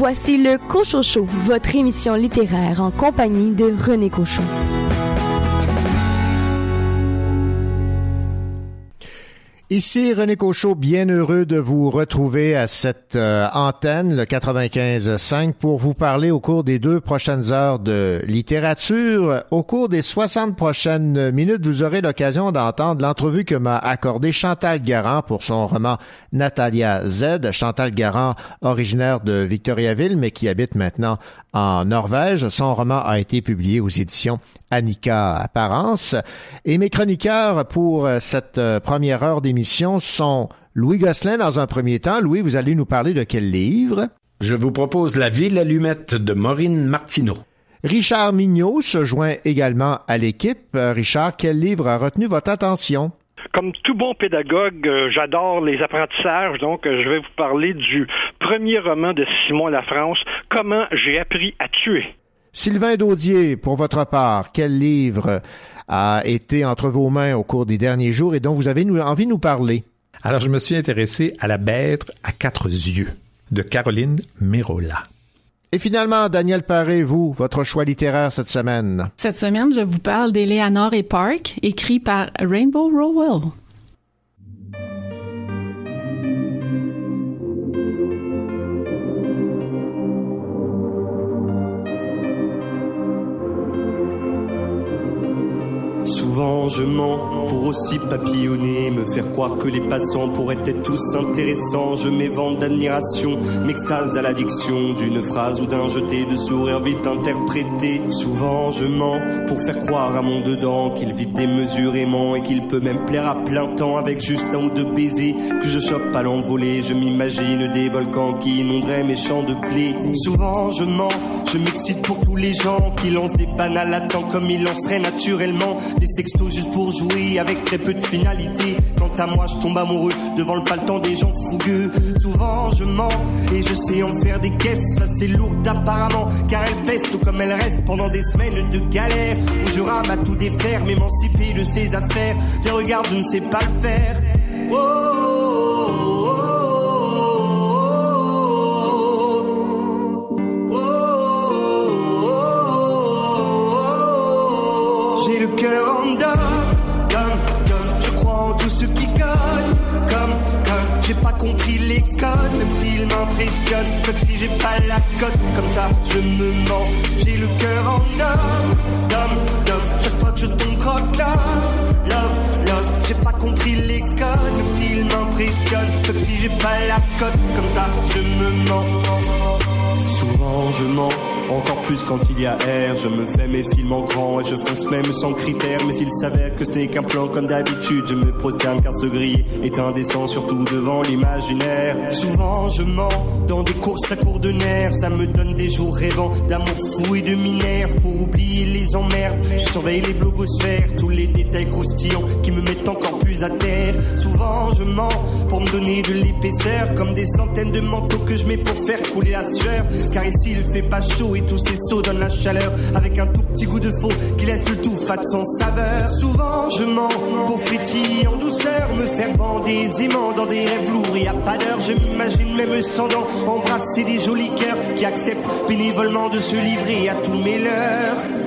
Voici le Cochocho, votre émission littéraire en compagnie de René Cochon. Ici René Cochot, bien heureux de vous retrouver à cette euh, antenne, le 95.5, pour vous parler au cours des deux prochaines heures de littérature. Au cours des 60 prochaines minutes, vous aurez l'occasion d'entendre l'entrevue que m'a accordée Chantal Garand pour son roman Natalia Z. Chantal Garand, originaire de Victoriaville, mais qui habite maintenant en Norvège. Son roman a été publié aux éditions Annika Apparence. Et mes chroniqueurs pour euh, cette euh, première heure d'émission sont Louis Gosselin dans un premier temps. Louis, vous allez nous parler de quel livre? Je vous propose La Ville allumette de Maureen Martineau. Richard Mignot se joint également à l'équipe. Euh, Richard, quel livre a retenu votre attention? Comme tout bon pédagogue, j'adore les apprentissages, donc je vais vous parler du premier roman de Simon Lafrance, Comment j'ai appris à tuer. Sylvain Daudier, pour votre part, quel livre a été entre vos mains au cours des derniers jours et dont vous avez envie de nous parler? Alors, je me suis intéressé à La bête à quatre yeux de Caroline Merola. Et finalement, Daniel Paré, vous, votre choix littéraire cette semaine. Cette semaine, je vous parle d'Eleanor et Park, écrit par Rainbow Rowell. Souvent je mens pour aussi papillonner, me faire croire que les passants pourraient être tous intéressants. Je m'évente d'admiration, m'extase à l'addiction d'une phrase ou d'un jeté de sourire vite interprété. Souvent je mens pour faire croire à mon dedans qu'il vit démesurément et qu'il peut même plaire à plein temps avec juste un ou deux baisers que je chope à l'envolée. Je m'imagine des volcans qui inonderaient mes champs de blé. Souvent je mens, je m'excite pour tous les gens qui lancent des banales à temps comme ils lanceraient naturellement juste pour jouer avec très peu de finalité. Quant à moi, je tombe amoureux devant le paletant des gens fougueux. Souvent, je mens et je sais en faire des caisses assez lourdes apparemment, car pèsent tout comme elles restent pendant des semaines de galère où je rame à tout défaire, m'émanciper de ses affaires. Viens, regarde, je ne sais pas le faire. Oh, J'ai le cœur en dame, je crois en tout ce qui gagne, comme, comme j'ai pas compris les codes, même s'ils m'impressionnent, comme si j'ai pas la cote, comme ça je me mens, j'ai le cœur en dom, dom, chaque fois que je tombe croque love, love, love, j'ai pas compris les codes, même s'ils m'impressionnent, comme si j'ai pas la cote, comme ça je me mens. Souvent je mens, encore plus quand il y a air. Je me fais mes films en grand et je fonce même sans critères. Mais s'il s'avère que ce n'est qu'un plan comme d'habitude, je me prosterne car ce griller est indécent, surtout devant l'imaginaire. Souvent je mens dans des courses à court de nerfs. Ça me donne des jours rêvants d'amour fou et de minère. Faut oublier les emmerdes. Je surveille les blogosphères, tous les détails croustillants qui me mettent encore plus à terre. Souvent je mens pour me donner de l'épaisseur, comme des centaines de manteaux que je mets pour faire couler la sueur. Car ici il fait pas chaud et tous ces sauts donnent la chaleur avec un tout petit goût de faux qui laisse le tout fat sans saveur. Souvent je mens pour frétiller en douceur, me faire bander aisément dans des rêves lourds. Y a pas d'heure, je m'imagine même sans dents embrasser des jolis cœurs qui acceptent bénévolement de se livrer à tous mes leurs.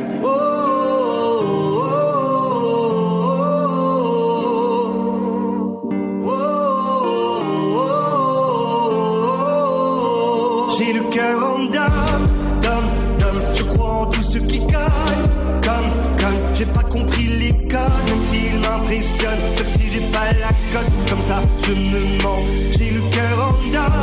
Je me mens. J'ai le cœur en dame,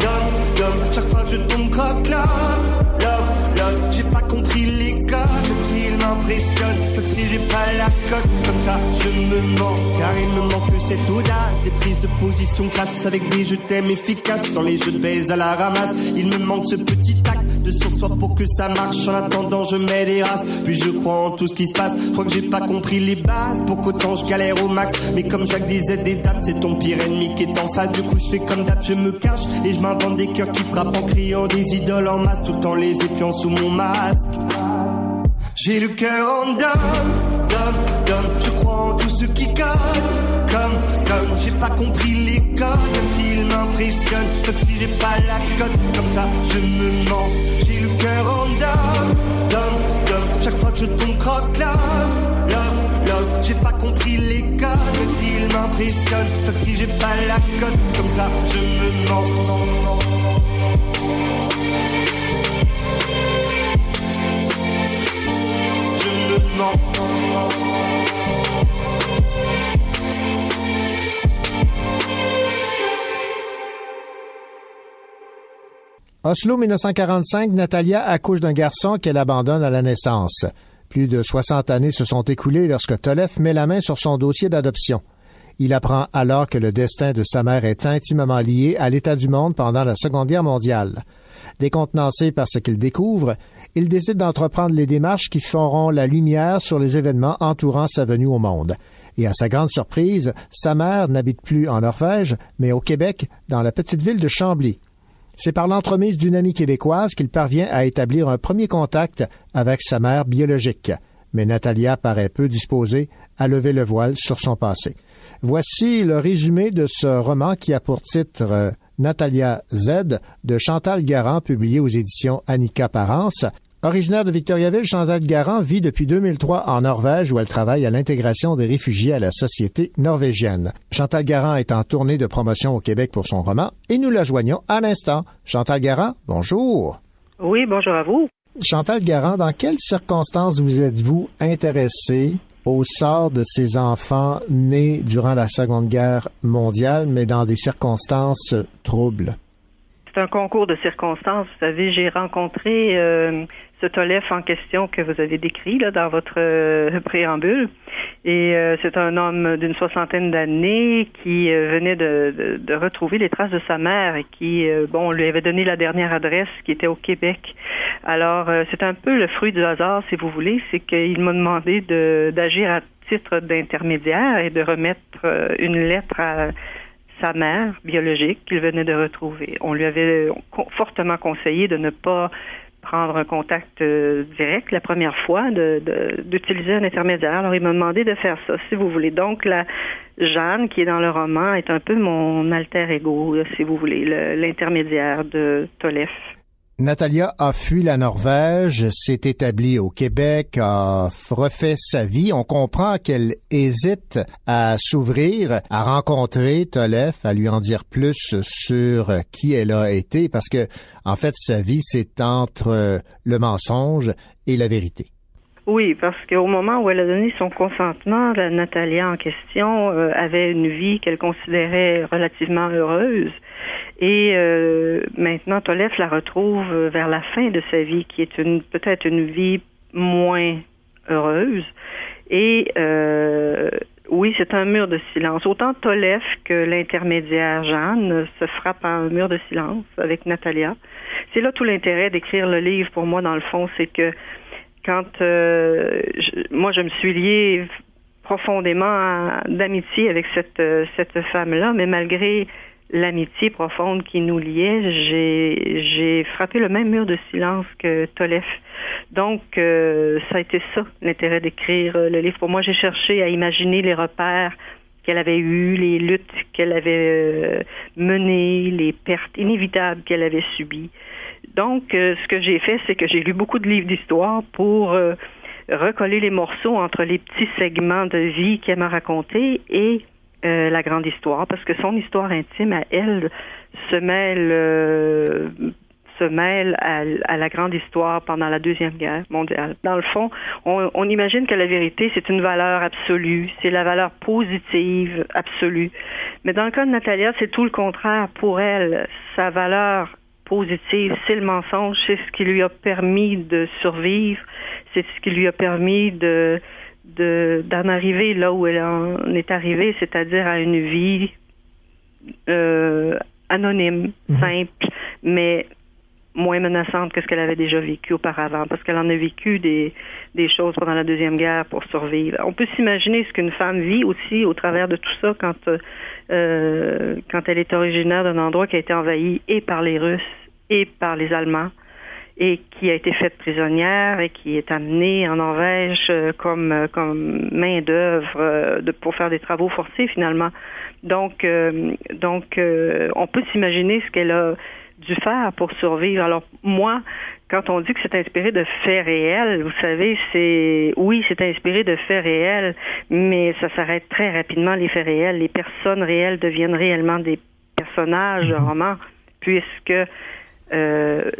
dame, dame. Chaque fois que je tombe croque love, love, love. J'ai pas compris les codes, même s'ils m'impressionnent. Comme si j'ai pas la cote, comme ça je me mens. Car il me manque cette audace, des prises de position classe avec des je t'aime efficaces, sans les jeux de baise à la ramasse. Il me manque ce petit de sur-soi pour que ça marche. En attendant, je mets des races, puis je crois en tout ce qui se passe. Je que j'ai pas compris les bases, pour qu'autant je galère au max. Mais comme Jacques disait des dames, c'est ton pire ennemi qui est en face. Du coup, je fais comme d'hab, je me cache et je m'invente des cœurs qui frappent en criant des idoles en masse, tout en les épiant sous mon masque. J'ai le cœur en dame, dame, dame. Je crois en tout ce qui gagne, comme, comme. J'ai pas compris les codes, même s'ils m'impressionnent. que si j'ai pas la cote, comme ça je me mens. J'ai le cœur en dame, dame, dame. Chaque fois que je tombe croque love, love, love. J'ai pas compris les codes, même s'ils m'impressionnent. Que si j'ai pas la cote, comme ça je me mens. Je Oslo 1945, Natalia accouche d'un garçon qu'elle abandonne à la naissance. Plus de 60 années se sont écoulées lorsque Tolef met la main sur son dossier d'adoption. Il apprend alors que le destin de sa mère est intimement lié à l'état du monde pendant la Seconde Guerre mondiale. Décontenancé par ce qu'il découvre, il décide d'entreprendre les démarches qui feront la lumière sur les événements entourant sa venue au monde. Et à sa grande surprise, sa mère n'habite plus en Norvège, mais au Québec, dans la petite ville de Chambly. C'est par l'entremise d'une amie québécoise qu'il parvient à établir un premier contact avec sa mère biologique. Mais Natalia paraît peu disposée à lever le voile sur son passé. Voici le résumé de ce roman qui a pour titre euh, Natalia Z de Chantal Garand, publié aux éditions Annika Parence. Originaire de Victoriaville, Chantal Garand vit depuis 2003 en Norvège où elle travaille à l'intégration des réfugiés à la société norvégienne. Chantal Garand est en tournée de promotion au Québec pour son roman et nous la joignons à l'instant. Chantal Garand, bonjour. Oui, bonjour à vous. Chantal Garand, dans quelles circonstances vous êtes-vous intéressée au sort de ces enfants nés durant la Seconde Guerre mondiale, mais dans des circonstances troubles? C'est un concours de circonstances. Vous savez, j'ai rencontré euh, ce Tolef en question que vous avez décrit là, dans votre euh, préambule. Et euh, c'est un homme d'une soixantaine d'années qui euh, venait de, de, de, retrouver les traces de sa mère et qui, euh, bon, on lui avait donné la dernière adresse qui était au Québec. Alors, c'est un peu le fruit du hasard, si vous voulez, c'est qu'il m'a demandé de, d'agir à titre d'intermédiaire et de remettre une lettre à sa mère biologique qu'il venait de retrouver. On lui avait fortement conseillé de ne pas prendre un contact euh, direct la première fois, d'utiliser un intermédiaire. Alors, il m'a demandé de faire ça, si vous voulez. Donc, la Jeanne, qui est dans le roman, est un peu mon alter ego, si vous voulez, l'intermédiaire de Tolef. Natalia a fui la Norvège, s'est établie au Québec, a refait sa vie. On comprend qu'elle hésite à s'ouvrir, à rencontrer Tolef, à lui en dire plus sur qui elle a été, parce que, en fait, sa vie, c'est entre le mensonge et la vérité. Oui, parce qu'au moment où elle a donné son consentement, la Natalia en question euh, avait une vie qu'elle considérait relativement heureuse. Et euh, maintenant, Tolef la retrouve vers la fin de sa vie, qui est une peut-être une vie moins heureuse. Et euh, oui, c'est un mur de silence. Autant Tolef que l'intermédiaire Jeanne se frappent à un mur de silence avec Natalia. C'est là tout l'intérêt d'écrire le livre pour moi, dans le fond, c'est que quand euh, moi je me suis liée profondément d'amitié avec cette cette femme-là, mais malgré l'amitié profonde qui nous liait, j'ai j'ai frappé le même mur de silence que Tolef. Donc euh, ça a été ça l'intérêt d'écrire euh, le livre. Pour moi, j'ai cherché à imaginer les repères qu'elle avait eus, les luttes qu'elle avait euh, menées, les pertes inévitables qu'elle avait subies. Donc euh, ce que j'ai fait, c'est que j'ai lu beaucoup de livres d'histoire pour euh, recoller les morceaux entre les petits segments de vie qu'elle m'a racontés et euh, la grande histoire, parce que son histoire intime à elle se mêle euh, se mêle à, à, la grande histoire pendant la deuxième guerre mondiale. Dans le fond, on, on imagine que la vérité c'est une valeur absolue, c'est la valeur positive absolue. Mais dans le cas de Natalia, c'est tout le contraire. Pour elle, sa valeur positive, c'est le mensonge, c'est ce qui lui a permis de survivre, c'est ce qui lui a permis de d'en arriver là où elle en est arrivée, c'est-à-dire à une vie euh, anonyme, mm -hmm. simple, mais moins menaçante que ce qu'elle avait déjà vécu auparavant, parce qu'elle en a vécu des, des choses pendant la Deuxième Guerre pour survivre. On peut s'imaginer ce qu'une femme vit aussi au travers de tout ça quand, euh, quand elle est originaire d'un endroit qui a été envahi et par les Russes et par les Allemands et qui a été faite prisonnière et qui est amenée en Norvège euh, comme euh, comme main d'œuvre euh, de pour faire des travaux forcés finalement. Donc donc on peut s'imaginer ce qu'elle a dû faire pour survivre. Alors moi, quand on dit que c'est inspiré de faits réels, vous savez, c'est oui, c'est inspiré de faits réels, mais ça s'arrête très rapidement les faits réels. Les personnes réelles deviennent réellement des personnages de mhm. roman, puisque euh,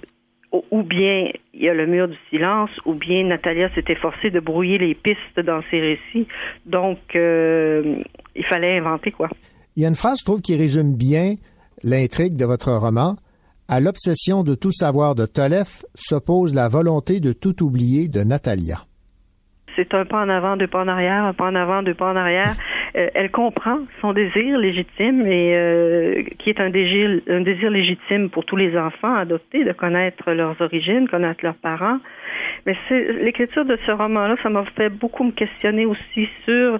ou bien il y a le mur du silence, ou bien Natalia s'est efforcée de brouiller les pistes dans ses récits. Donc, euh, il fallait inventer quoi. Il y a une phrase, je trouve, qui résume bien l'intrigue de votre roman. À l'obsession de tout savoir de Tolef s'oppose la volonté de tout oublier de Natalia. C'est un pas en avant, deux pas en arrière, un pas en avant, deux pas en arrière. Euh, elle comprend son désir légitime et euh, qui est un désir, un désir légitime pour tous les enfants adoptés de connaître leurs origines, connaître leurs parents. Mais l'écriture de ce roman-là, ça m'a fait beaucoup me questionner aussi sur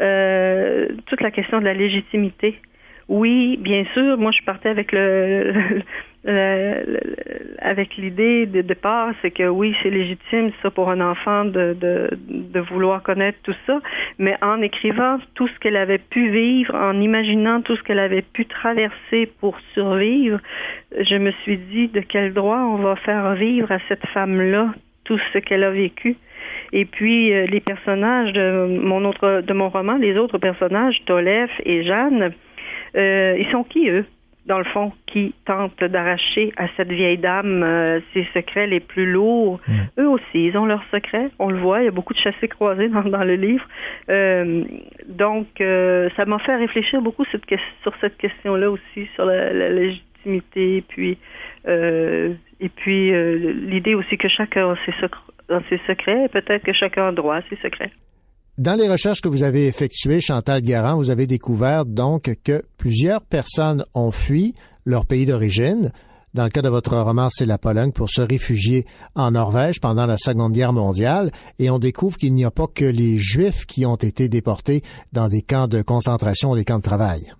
euh, toute la question de la légitimité. Oui, bien sûr, moi je partais avec le, Euh, avec l'idée de départ, c'est que oui, c'est légitime ça pour un enfant de, vouloir connaître tout ça, mais en écrivant tout ce qu'elle avait pu vivre, en imaginant tout ce qu'elle avait pu traverser pour survivre, je me suis dit de quel droit on va faire vivre à cette femme-là tout ce qu'elle a vécu. Et puis euh, les personnages de mon autre de mon roman, les autres personnages, Tolef et Jeanne, euh, ils sont qui eux? Dans le fond, qui tentent d'arracher à cette vieille dame euh, ses secrets les plus lourds. Mm. Eux aussi, ils ont leurs secrets. On le voit, il y a beaucoup de chassés croisés dans, dans le livre. Euh, donc, euh, ça m'a fait réfléchir beaucoup cette, sur cette question-là aussi, sur la, la légitimité, puis et puis l'idée aussi que chacun a ses, secrets, ses secrets, peut-être que chacun a droit à ses secrets. Dans les recherches que vous avez effectuées, Chantal Garand, vous avez découvert donc que plusieurs personnes ont fui leur pays d'origine. Dans le cas de votre roman, c'est la Pologne pour se réfugier en Norvège pendant la Seconde Guerre mondiale. Et on découvre qu'il n'y a pas que les Juifs qui ont été déportés dans des camps de concentration ou des camps de travail.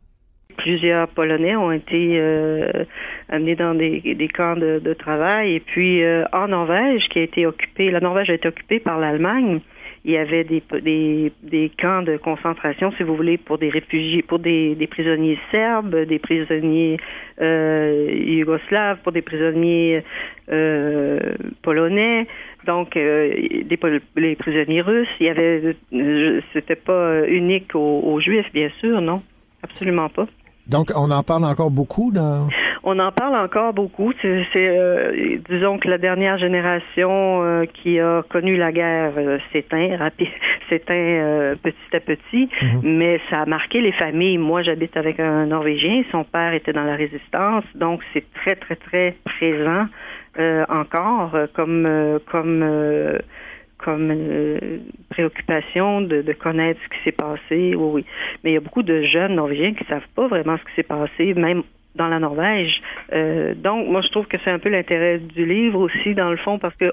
Plusieurs Polonais ont été euh, amenés dans des, camps de, travail. Et puis euh, en Norvège, qui a été occupée, la Norvège a été occupée par l'Allemagne il y avait des, des, camps de concentration, si vous voulez, pour des réfugiés, pour des, prisonniers serbes, des prisonniers euh, yougoslaves, pour des prisonniers euh, polonais, donc euh, des les prisonniers russes. Il y avait, c'était pas unique aux Juifs, bien sûr, non, absolument pas. Donc, on en parle encore beaucoup dans... On en parle encore beaucoup. C'est, euh, disons que la dernière génération euh, qui a connu la guerre euh, s'éteint, rapide, s'éteint petit à petit, mhm. mais ça a marqué les familles. Moi, j'habite avec un Norvégien. Son père était dans la résistance, donc c'est très très très présent encore comme comme comme préoccupation de, connaître ce qui s'est passé. Oui. Mais il y a beaucoup de jeunes Norvégiens qui savent pas vraiment ce qui s'est passé, même dans la Norvège. Euh, donc, moi, je trouve que c'est un peu l'intérêt du livre aussi, dans le fond, parce que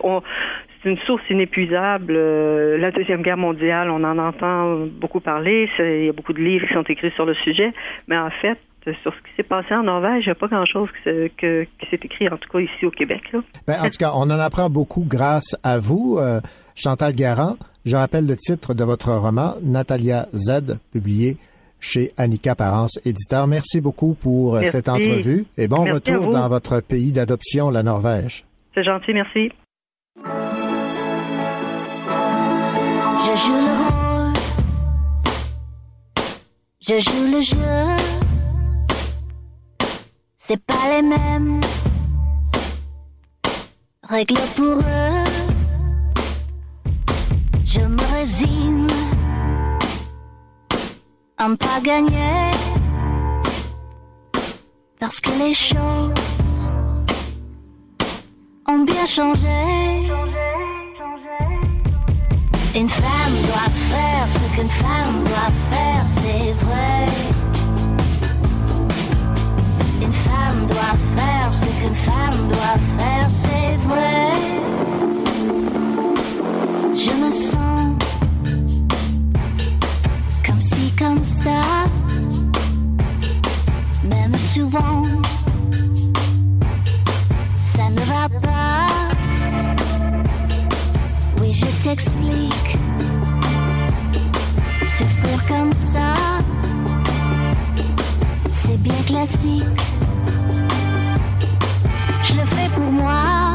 c'est une source inépuisable. Euh, la Deuxième Guerre mondiale, on en entend beaucoup parler. Il y a beaucoup de livres qui sont écrits sur le sujet. Mais en fait, sur ce qui s'est passé en Norvège, il n'y a pas grand-chose qui, s'est écrit, en tout cas ici au Québec. Ben, en tout cas, on en apprend beaucoup grâce à vous, euh, Chantal Garand. Je rappelle le titre de votre roman, Natalia Z, publié chez Annika Parence, éditeur. Merci beaucoup pour euh, cette entrevue et bon retour dans votre pays d'adoption, la Norvège. C'est gentil, merci. Je joue le rôle. Je joue le jeu. C'est pas les mêmes règles pour eux. Je me résigne à pas gagner. Parce que les choses ont bien changé. Une femme doit faire ce qu'une femme doit faire, c'est vrai. Une femme doit faire ce qu'une femme doit faire, je me sens comme si, comme ça, même souvent, ça ne va pas. Oui, je t'explique, souffrir comme ça, c'est bien classique, je le fais pour moi.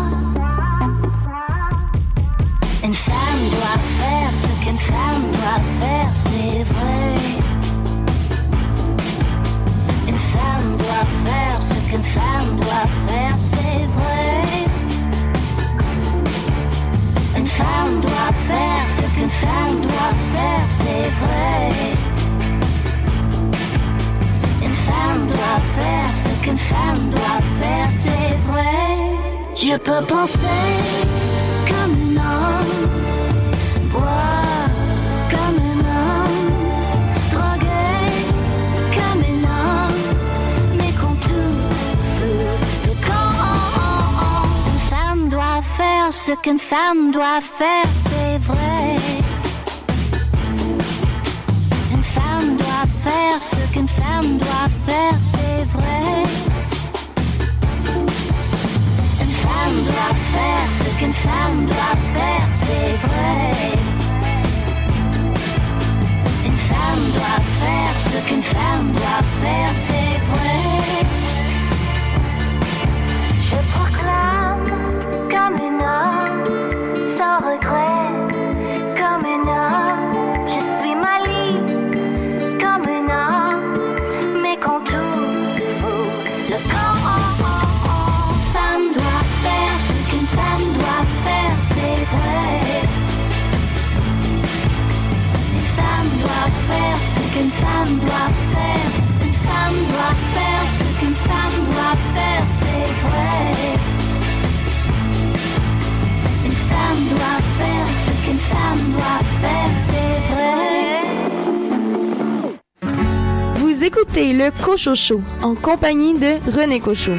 qu'une femme doit faire, c'est vrai. Je peux penser comme un homme, boire comme un homme, droguer comme un homme, mais qu'on tout le camp. Une femme doit faire ce qu'une femme doit faire. Ce qu'une femme doit faire, c'est vrai. Une femme doit faire ce qu'une femme doit faire, c'est vrai. Écoutez le Cochocho en compagnie de René Cochot.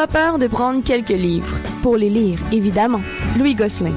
Pas peur de prendre quelques livres. Pour les lire, évidemment. Louis Gosselin.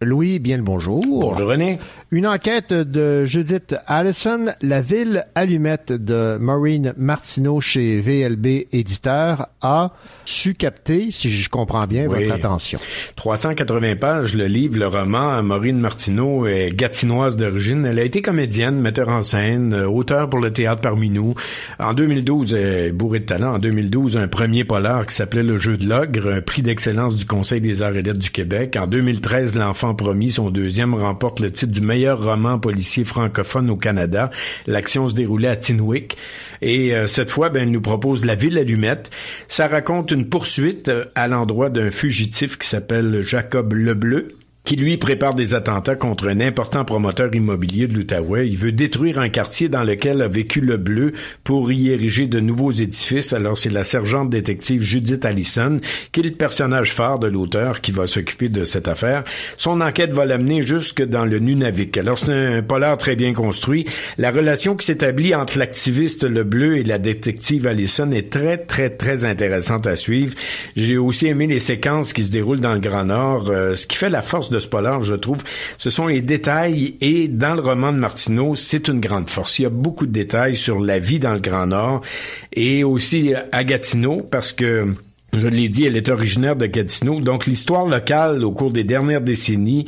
Louis, bien le bonjour. Bonjour René. Une enquête de Judith Allison, La ville allumette de Maureen Martineau chez VLB Éditeur a su capter, si je comprends bien, Oui. votre attention. 380 pages, le livre, le roman. Maureen Martineau est gatinoise d'origine. Elle a été comédienne, metteur en scène, euh, auteur pour le théâtre parmi nous. En 2012, elle est bourrée de talent. En 2012, un premier polar qui s'appelait Le jeu de l'ogre, un prix d'excellence du Conseil des arts et lettres du Québec. En 2013, L'enfant promis, son deuxième, remporte le titre du meilleur roman policier francophone au Canada. L'action se déroulait à Tinwick. Et euh, cette fois, ben, elle nous propose La Ville Allumette. Ça raconte une poursuite euh, à l'endroit d'un fugitif qui s'appelle Jacob Lebleu qui lui prépare des attentats contre un important promoteur immobilier de l'Outaouais. Il veut détruire un quartier dans lequel a vécu le bleu pour y ériger de nouveaux édifices. Alors c'est la sergente détective Judith Allison qui est le personnage phare de l'auteur qui va s'occuper de cette affaire. Son enquête va l'amener jusque dans le Nunavik. Alors c'est un polar très bien construit. La relation qui s'établit entre l'activiste le bleu et la détective Allison est très très très intéressante à suivre. J'ai aussi aimé les séquences qui se déroulent dans le Grand Nord. Euh, ce qui fait la force de ce je trouve, ce sont les détails et dans le roman de Martineau, c'est une grande force. Il y a beaucoup de détails sur la vie dans le Grand Nord et aussi à Gatineau parce que je l'ai dit, elle est originaire de Gatineau. Donc, l'histoire locale au cours des dernières décennies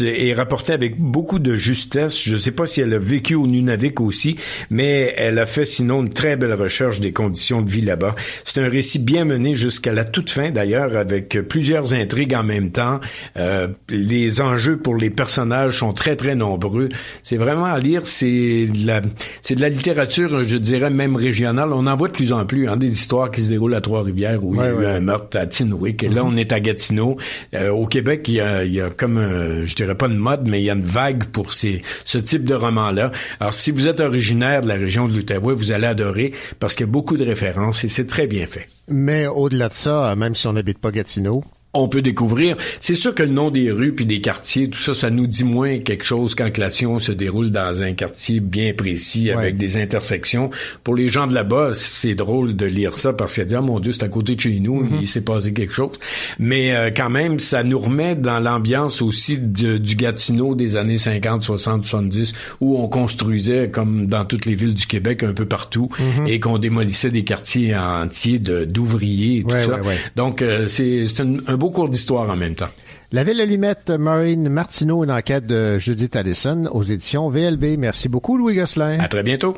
est rapportée avec beaucoup de justesse. Je ne sais pas si elle a vécu au Nunavik aussi, mais elle a fait sinon une très belle recherche des conditions de vie là-bas. C'est un récit bien mené jusqu'à la toute fin, d'ailleurs, avec plusieurs intrigues en même temps. Euh, les enjeux pour les personnages sont très, très nombreux. C'est vraiment à lire. C'est de la, de la littérature, je dirais, même régionale. On en voit de plus en plus, hein, des histoires qui se déroulent à Trois-Rivières où eu un meurtre à Tinwick. Et là, on est à Gatineau. Euh, au Québec, il y a, il y a comme, un- je dirais pas une mode, mais il y a une vague pour ces, ce type de roman-là. Alors, si vous êtes originaire de la région de l'Outaouais, vous allez adorer parce qu'il y a beaucoup de références et c'est très bien fait. Mais au-delà de ça, même si on n'habite pas Gatineau, on peut découvrir. C'est sûr que le nom des rues puis des quartiers, tout ça, ça nous dit moins quelque chose quand l'action se déroule dans un quartier bien précis avec des intersections. Pour les gens de là-bas, c'est drôle de lire ça parce qu'ils disent, ah mon Dieu, c'est à côté de chez nous, il s'est passé quelque chose. Mais euh, quand même, ça nous remet dans l'ambiance aussi de- du Gatineau des années 50, 60, 70, où on construisait, comme dans toutes les villes du Québec, un peu partout, Mhm. et qu'on démolissait des quartiers entiers de- d'ouvriers et tout Ouais, ça. ouais, ouais. Donc, euh, c'est c'est un, un beau cours d'histoire en même temps. La Ville Allumette, Maureen Martineau, une enquête de Judith Allison aux éditions VLB. Merci beaucoup, Louis Gosselin. À très bientôt.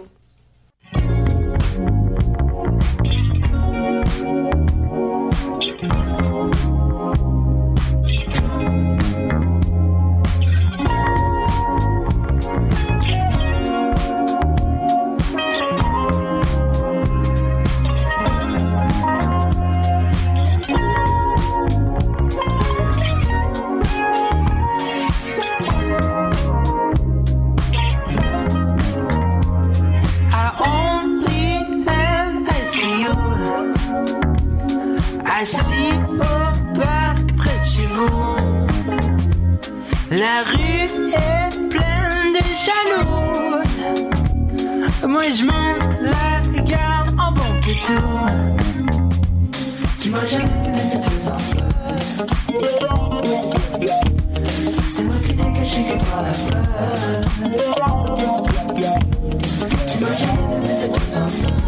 Jaloux. Moi je monte la gare en bon pétou. Tu m'as jamais mettre tes enfants. C'est moi qui t'ai caché que par la peur. Tu m'as jamais mettre tes enfants.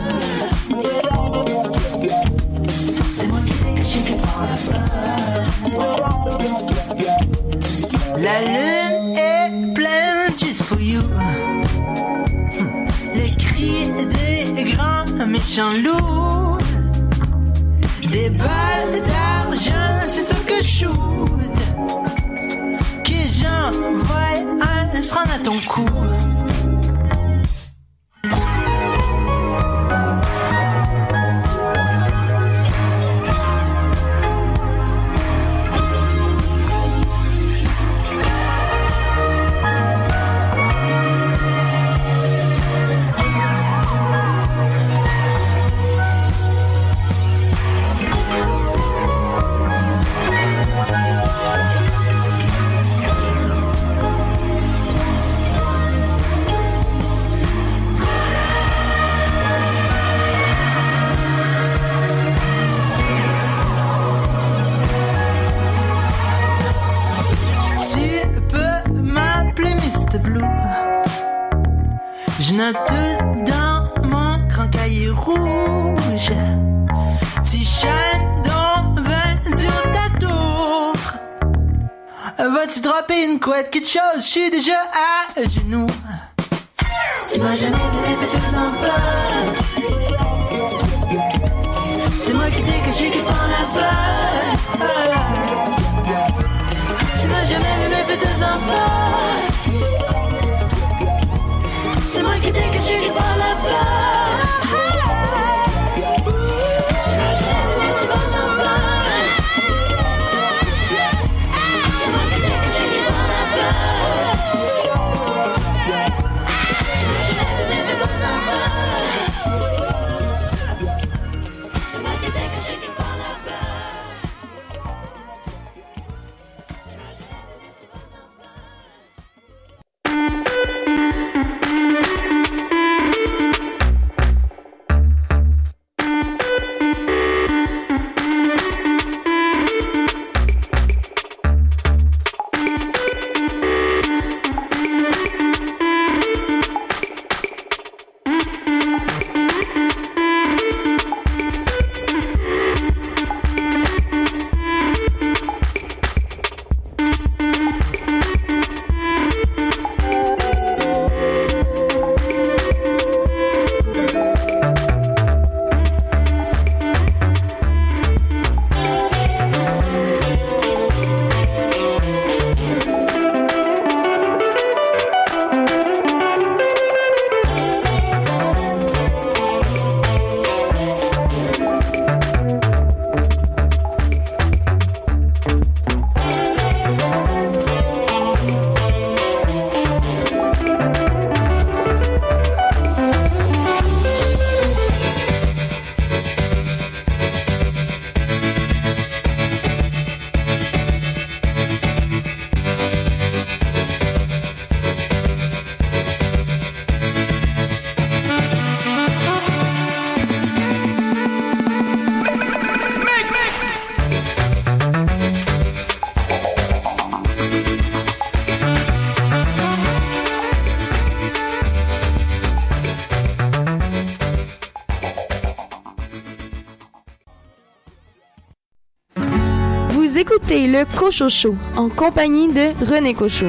C'est moi qui t'ai caché que par la peur. La lune Les cris des grands méchants loups. Des balles d'argent, c'est ça que shoot. Que j'envoie un se à ton cou. Couette, quelque chose? Je suis déjà à genoux. Tu m'as jamais vu fait deux enfants. C'est moi qui t'ai caché qui prend la fleur. Écoutez le Cocho Show en compagnie de René Cocho.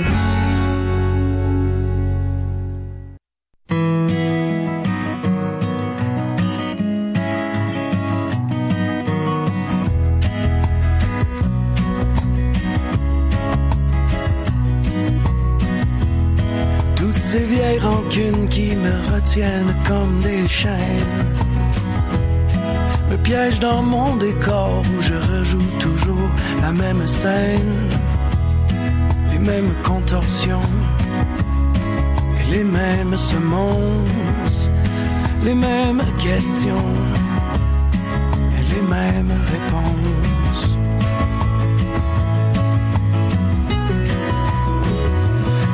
Toutes ces vieilles rancunes qui me retiennent comme des chaînes dans mon décor où je rejoue toujours la même scène, les mêmes contorsions et les mêmes semonces, les mêmes questions et les mêmes réponses.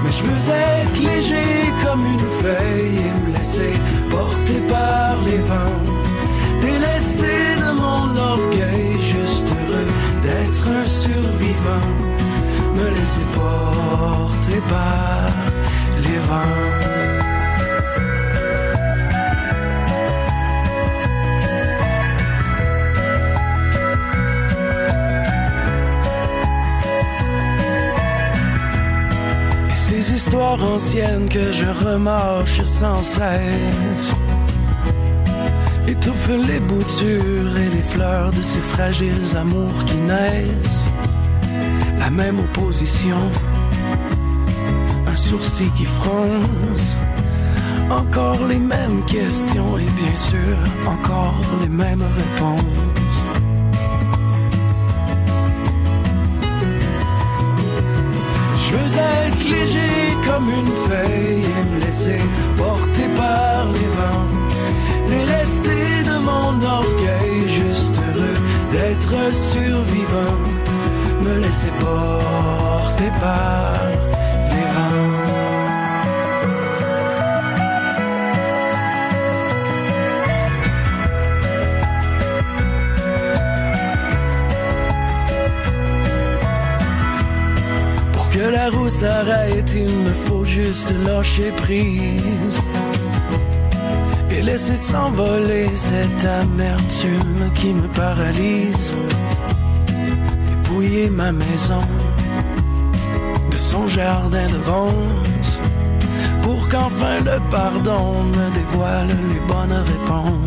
Mais je veux être léger comme une feuille et me laisser porter par les vents. Délesté de mon orgueil, juste heureux d'être un survivant. Me laisser porter par les vents. Ces histoires anciennes que je remarche sans cesse étouffe les boutures et les fleurs de ces fragiles amours qui naissent. La même opposition, un sourcil qui fronce, encore les mêmes questions et bien sûr encore les mêmes réponses. Je veux être léger comme une feuille et me laisser porter par les vents. De mon orgueil, juste heureux d'être survivant. Me laisser porter par les vents. Pour que la roue s'arrête, il me faut juste lâcher prise. Laisser s'envoler cette amertume qui me paralyse. Dépouiller ma maison de son jardin de ronces pour qu'enfin le pardon me dévoile les bonnes réponses.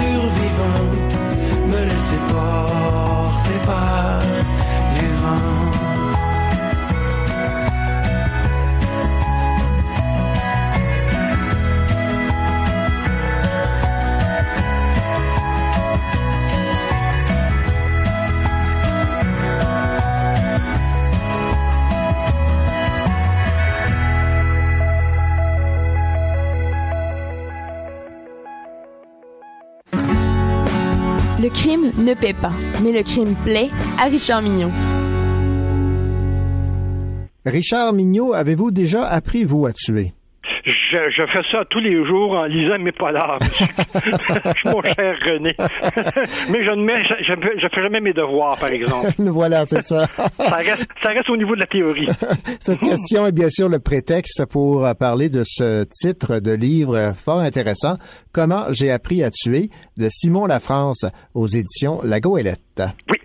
D'être Le crime ne paie pas, mais le crime plaît à Richard Mignon. Richard Mignot, avez-vous déjà appris, vous, à tuer? Je, je fais ça tous les jours en lisant mes polars, mon cher René. Mais je ne mets, je, je, je fais jamais mes devoirs, par exemple. voilà, c'est ça. ça, reste, ça reste au niveau de la théorie. Cette question est bien sûr le prétexte pour euh, parler de ce titre de livre fort intéressant, Comment j'ai appris à tuer, de Simon Lafrance, aux éditions La Goélette. Oui.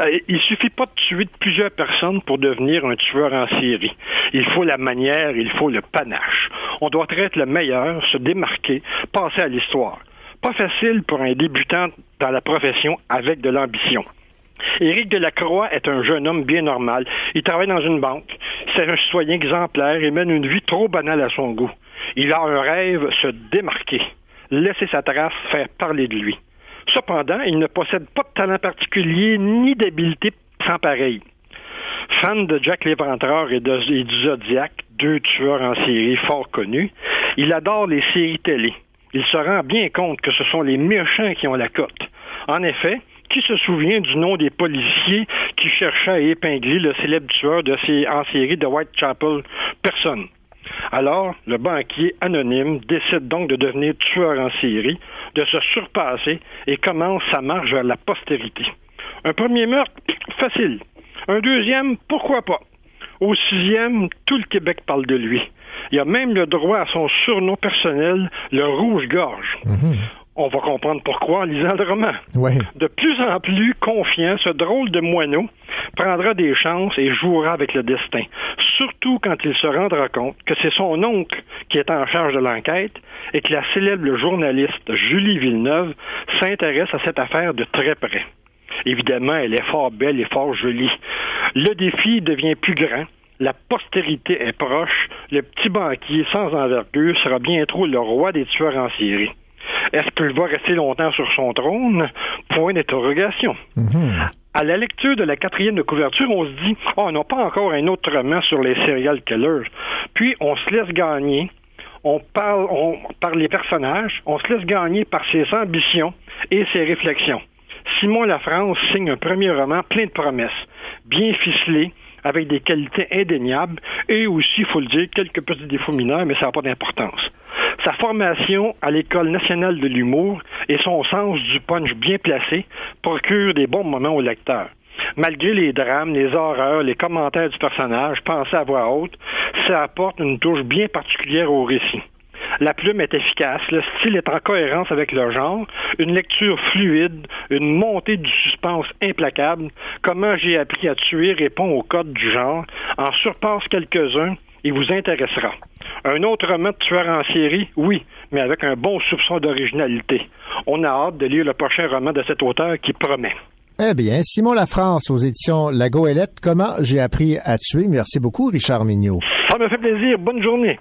Euh, il suffit pas de tuer plusieurs personnes pour devenir un tueur en série. Il faut la manière, il faut le panache. On doit être le meilleur, se démarquer, passer à l'histoire. Pas facile pour un débutant dans la profession avec de l'ambition. Éric Delacroix est un jeune homme bien normal. Il travaille dans une banque. C'est un citoyen exemplaire et mène une vie trop banale à son goût. Il a un rêve, se démarquer, laisser sa trace, faire parler de lui. Cependant, il ne possède pas de talent particulier ni d'habileté sans pareil. Fan de Jack l'Éventreur et, du Zodiac, deux tueurs en série fort connus, il adore les séries télé. Il se rend bien compte que ce sont les méchants qui ont la cote. En effet, qui se souvient du nom des policiers qui cherchaient à épingler le célèbre tueur de en série de Whitechapel? Personne. Alors, le banquier anonyme décide donc de devenir tueur en série, de se surpasser et commence sa marche vers la postérité. Un premier meurtre, facile. Un deuxième, pourquoi pas. Au sixième, tout le Québec parle de lui. Il a même le droit à son surnom personnel, le rouge-gorge. On va comprendre pourquoi en lisant le roman. Ouais. De plus en plus confiant, ce drôle de moineau prendra des chances et jouera avec le destin. Surtout quand il se rendra compte que c'est son oncle qui est en charge de l'enquête et que la célèbre journaliste Julie Villeneuve s'intéresse à cette affaire de très près. Évidemment, elle est fort belle et fort jolie. Le défi devient plus grand. La postérité est proche. Le petit banquier sans envergure sera bientôt le roi des tueurs en série. Est-ce qu'il va rester longtemps sur son trône? Point d'interrogation. À la lecture de la quatrième de couverture, on se dit, oh, on n'a pas encore un autre roman sur les serial killers. Puis, on se laisse gagner. On parle on, par les personnages, on se laisse gagner par ses ambitions et ses réflexions. Simon Lafrance signe un premier roman plein de promesses, bien ficelé, avec des qualités indéniables et aussi, il faut le dire, quelques petits défauts mineurs, mais ça n'a pas d'importance. Sa formation à l'École nationale de l'humour et son sens du punch bien placé procurent des bons moments au lecteur. Malgré les drames, les horreurs, les commentaires du personnage pensés à voix haute, ça apporte une touche bien particulière au récit. La plume est efficace, le style est en cohérence avec le genre, une lecture fluide, une montée du suspense implacable. Comment j'ai appris à tuer répond au code du genre, en surpasse quelques-uns et vous intéressera. Un autre roman de tueur en série, oui, mais avec un bon soupçon d'originalité. On a hâte de lire le prochain roman de cet auteur qui promet. Eh bien, Simon Lafrance aux éditions La Goélette, Comment j'ai appris à tuer? Merci beaucoup, Richard Mignot. Ça me fait plaisir. Bonne journée.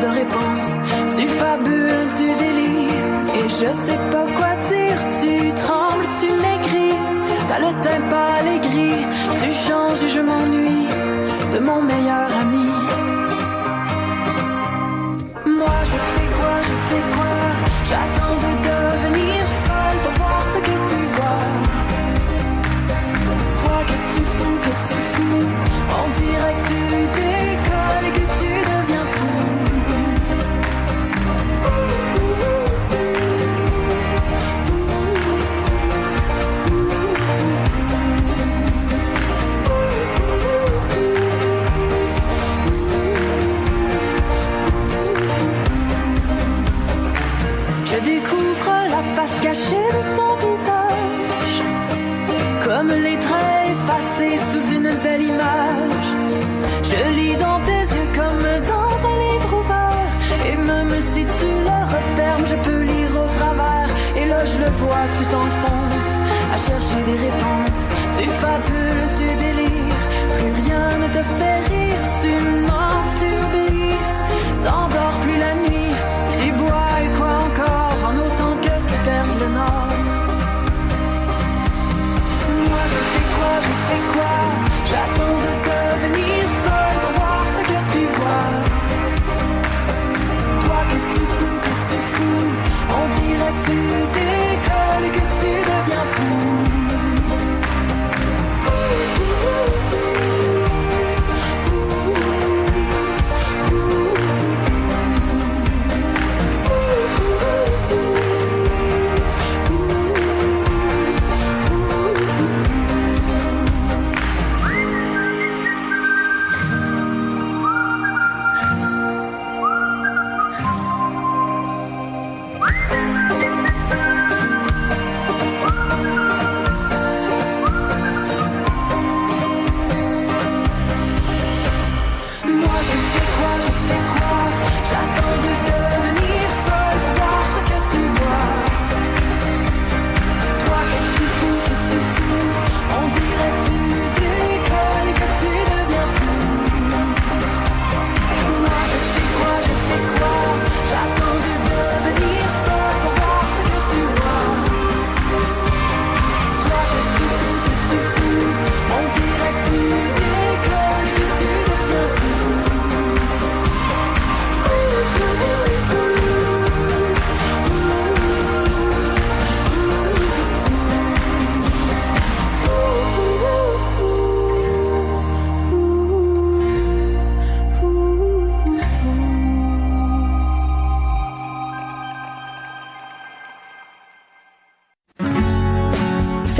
De réponse.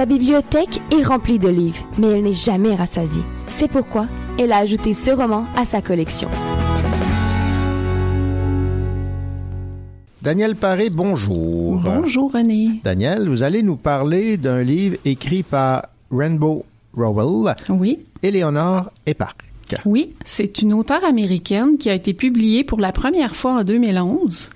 Sa bibliothèque est remplie de livres, mais elle n'est jamais rassasiée. C'est pourquoi elle a ajouté ce roman à sa collection. Daniel Paré, bonjour. Bonjour René. Daniel, vous allez nous parler d'un livre écrit par Rainbow Rowell. Oui. Éléonore Epark. Oui, c'est une auteure américaine qui a été publiée pour la première fois en 2011.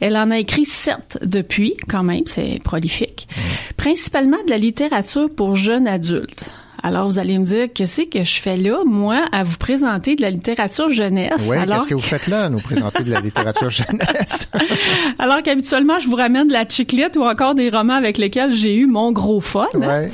Elle en a écrit sept depuis, quand même, c'est prolifique. Principalement de la littérature pour jeunes adultes. Alors, vous allez me dire, qu'est-ce que je fais là, moi, à vous présenter de la littérature jeunesse? Oui, alors... qu'est-ce que vous faites là, à nous présenter de la littérature jeunesse? alors qu'habituellement, je vous ramène de la chiclette ou encore des romans avec lesquels j'ai eu mon gros fun. Ouais.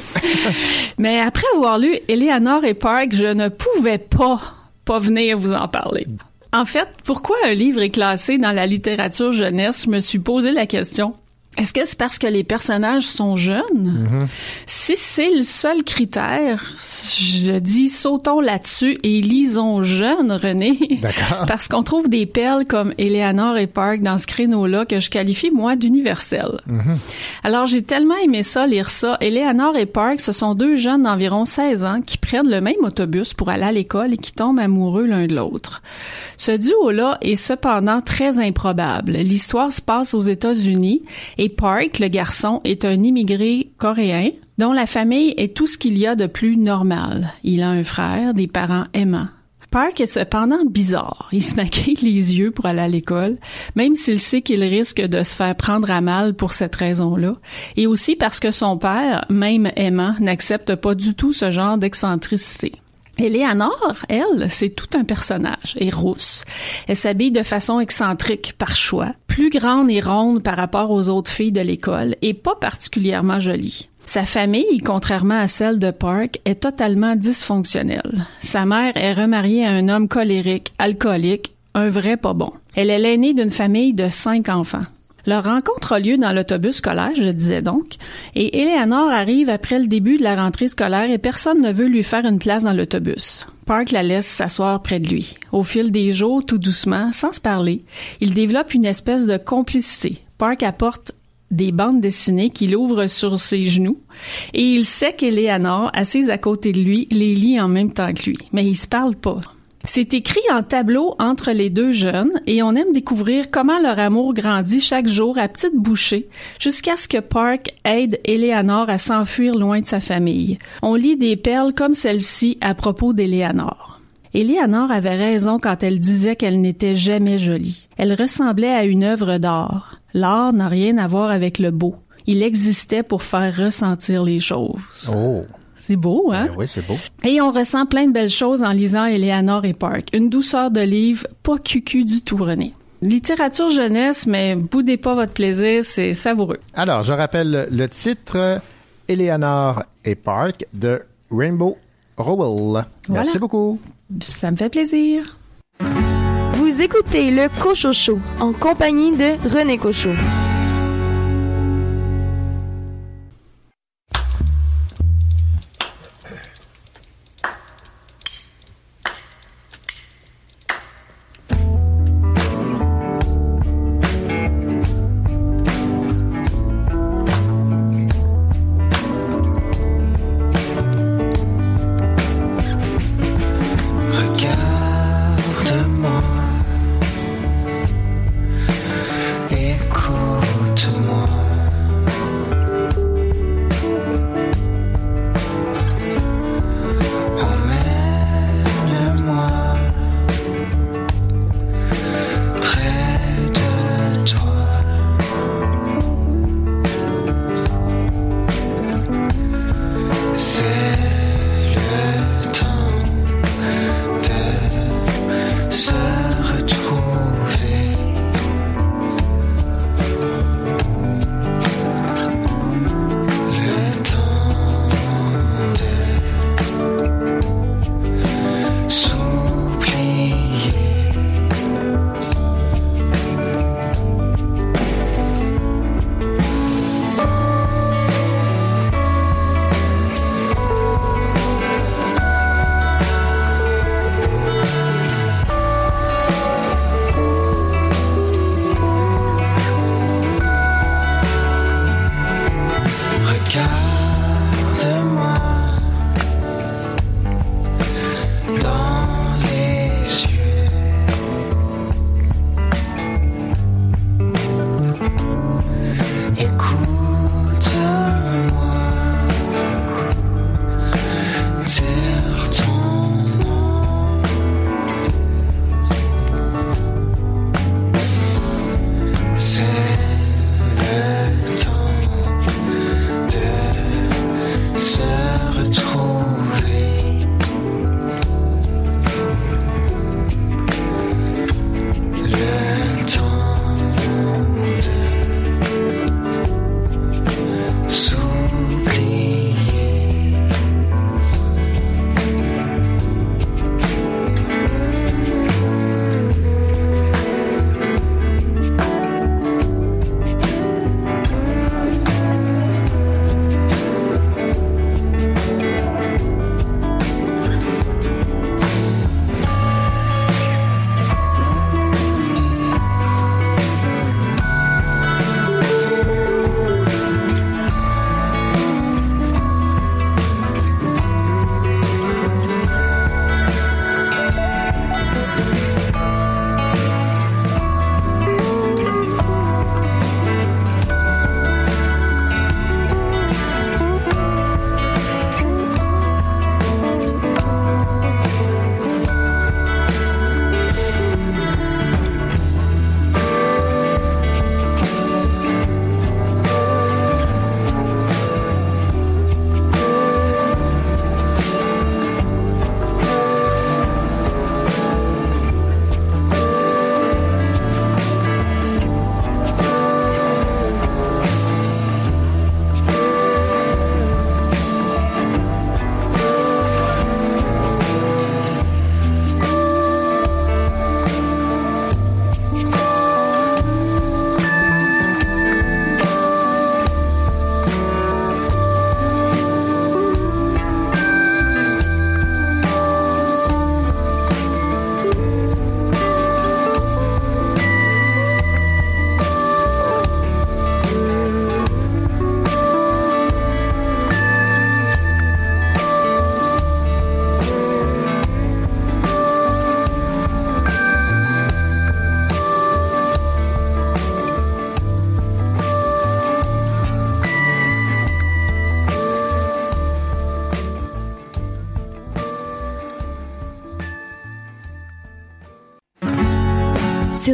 Mais après avoir lu Eleanor et Park, je ne pouvais pas, pas venir vous en parler. En fait, pourquoi un livre est classé dans la littérature jeunesse? Je me suis posé la question. Est-ce que c'est parce que les personnages sont jeunes? Mm-hmm. Si c'est le seul critère, je dis sautons là-dessus et lisons jeune, René. D'accord. parce qu'on trouve des perles comme Eleanor et Park dans ce créneau-là que je qualifie, moi, d'universel. Mm-hmm. Alors, j'ai tellement aimé ça, lire ça. Eleanor et Park, ce sont deux jeunes d'environ 16 ans qui prennent le même autobus pour aller à l'école et qui tombent amoureux l'un de l'autre. Ce duo-là est cependant très improbable. L'histoire se passe aux États-Unis et Park, le garçon, est un immigré coréen dont la famille est tout ce qu'il y a de plus normal. Il a un frère, des parents aimants. Park est cependant bizarre. Il se maquille les yeux pour aller à l'école, même s'il sait qu'il risque de se faire prendre à mal pour cette raison-là, et aussi parce que son père, même aimant, n'accepte pas du tout ce genre d'excentricité. Eleanor, elle, c'est tout un personnage, et rousse. Elle s'habille de façon excentrique par choix, plus grande et ronde par rapport aux autres filles de l'école, et pas particulièrement jolie. Sa famille, contrairement à celle de Park, est totalement dysfonctionnelle. Sa mère est remariée à un homme colérique, alcoolique, un vrai pas bon. Elle est l'aînée d'une famille de cinq enfants. Leur rencontre a lieu dans l'autobus scolaire, je disais donc, et Eleanor arrive après le début de la rentrée scolaire et personne ne veut lui faire une place dans l'autobus. Park la laisse s'asseoir près de lui. Au fil des jours, tout doucement, sans se parler, il développe une espèce de complicité. Park apporte des bandes dessinées qu'il ouvre sur ses genoux et il sait qu'Eleanor, assise à côté de lui, les lit en même temps que lui. Mais ils se parlent pas. C'est écrit en tableau entre les deux jeunes et on aime découvrir comment leur amour grandit chaque jour à petites bouchées jusqu'à ce que Park aide Eleanor à s'enfuir loin de sa famille. On lit des perles comme celle-ci à propos d'Eleanor. Eleanor avait raison quand elle disait qu'elle n'était jamais jolie. Elle ressemblait à une œuvre d'art. L'art n'a rien à voir avec le beau. Il existait pour faire ressentir les choses. Oh. C'est beau, hein? Ben oui, c'est beau. Et on ressent plein de belles choses en lisant Eleanor et Park. Une douceur de livre, pas cucu du tout, René. Littérature jeunesse, mais boudez pas votre plaisir, c'est savoureux. Alors, je rappelle le titre Eleanor et Park de Rainbow Rowell. Merci Voilà. beaucoup. Ça me fait plaisir. Vous écoutez le Cocho Show en compagnie de René Cocho.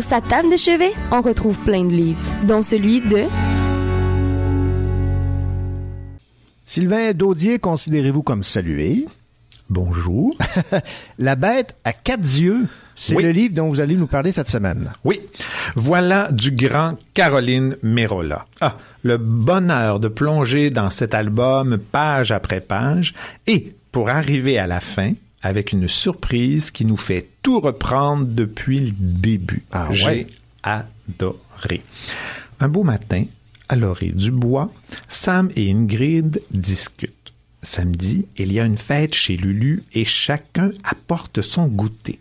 Sur sa table de chevet, on retrouve plein de livres, dont celui de Sylvain Daudier, considérez-vous comme salué? Bonjour. La bête à quatre yeux, c'est Oui. le livre dont vous allez nous parler cette semaine. Oui, voilà du grand Caroline Merola. Ah, le bonheur de plonger dans cet album page après page et pour arriver à la fin avec une surprise qui nous fait tout reprendre depuis le début. Ah J'ai ouais. adoré. Un beau matin, à l'orée du bois, Sam et Ingrid discutent. Samedi, il y a une fête chez Lulu et chacun apporte son goûter.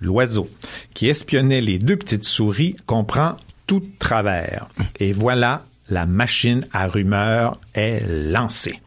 L'oiseau, qui espionnait les deux petites souris, comprend tout de travers. Et voilà, la machine à rumeur est lancée.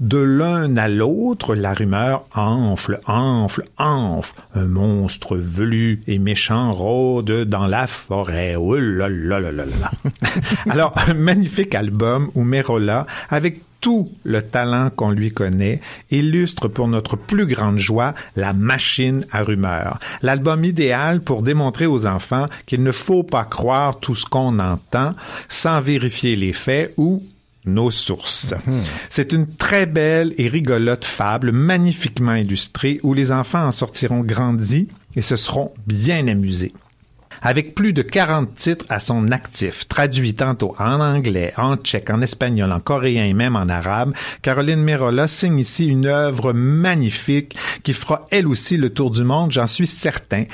De l'un à l'autre, la rumeur enfle, enfle, enfle. Un monstre velu et méchant rôde dans la forêt. Oh. Alors, un magnifique album où Merola, avec tout le talent qu'on lui connaît, illustre pour notre plus grande joie la machine à rumeurs. L'album idéal pour démontrer aux enfants qu'il ne faut pas croire tout ce qu'on entend sans vérifier les faits ou nos sources. C'est une très belle et rigolote fable magnifiquement illustrée où les enfants en sortiront grandis et se seront bien amusés. Avec plus de 40 titres à son actif, traduits tantôt en anglais, en tchèque, en espagnol, en coréen et même en arabe, Caroline Merola signe ici une œuvre magnifique qui fera elle aussi le tour du monde, j'en suis certain.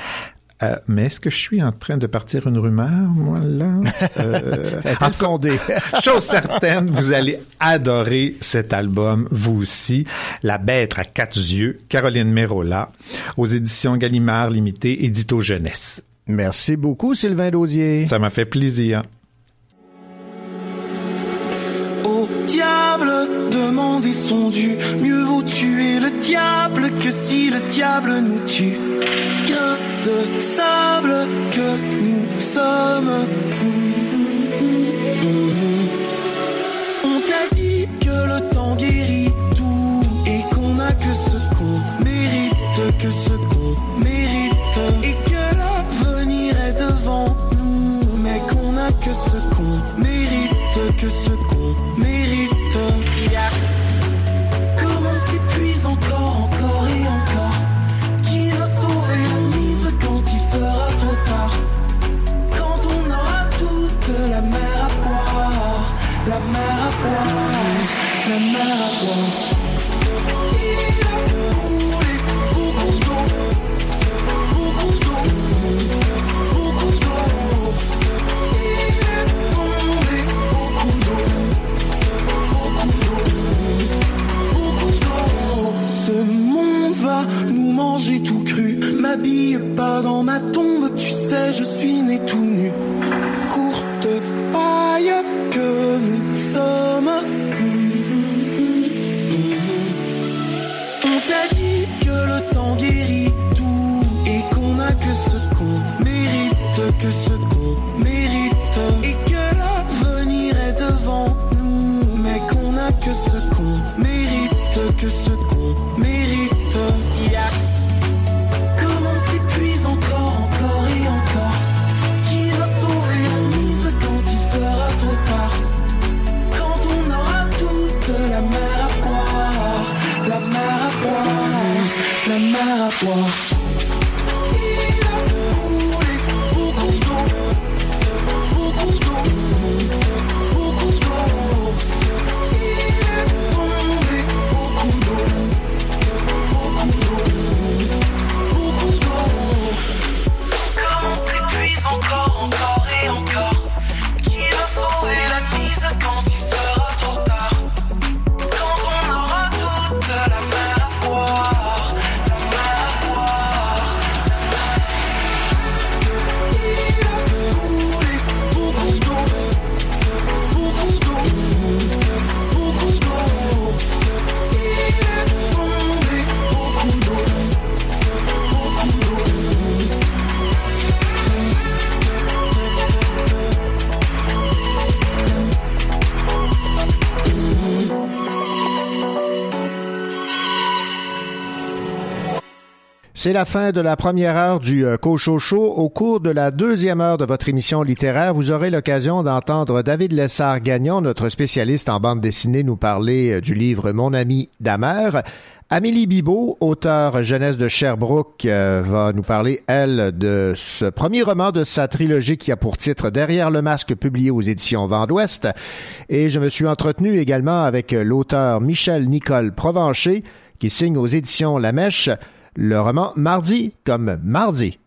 Euh, mais est-ce que je suis en train de partir une rumeur, moi, là? Euh, en tout cas, chose certaine, vous allez adorer cet album, vous aussi. La bête à quatre yeux, Caroline Merola, aux éditions Gallimard Limité, édito jeunesse. Merci beaucoup, Sylvain Daudier. Ça m'a fait plaisir. Diable, demander son dû. Mieux vaut tuer le diable que si le diable nous tue. Grain de sable que nous sommes. On t'a dit que le temps guérit tout et qu'on n'a que ce qu'on mérite, que ce qu'on mérite et que l'avenir est devant nous, mais qu'on n'a que ce qu'on mérite, que ce qu'on C'est la fin de la première heure du euh, Cochocho. Au cours de la deuxième heure de votre émission littéraire, vous aurez l'occasion d'entendre David Lessard-Gagnon, notre spécialiste en bande dessinée, nous parler euh, du livre Mon ami Damer. Amélie Bibot, auteure jeunesse de Sherbrooke, euh, va nous parler, elle, de ce premier roman de sa trilogie qui a pour titre Derrière le masque, publié aux éditions Vent d'Ouest. Et je me suis entretenu également avec l'auteur Michel-Nicole Provencher, qui signe aux éditions La Mèche, le roman Mardi comme Mardi.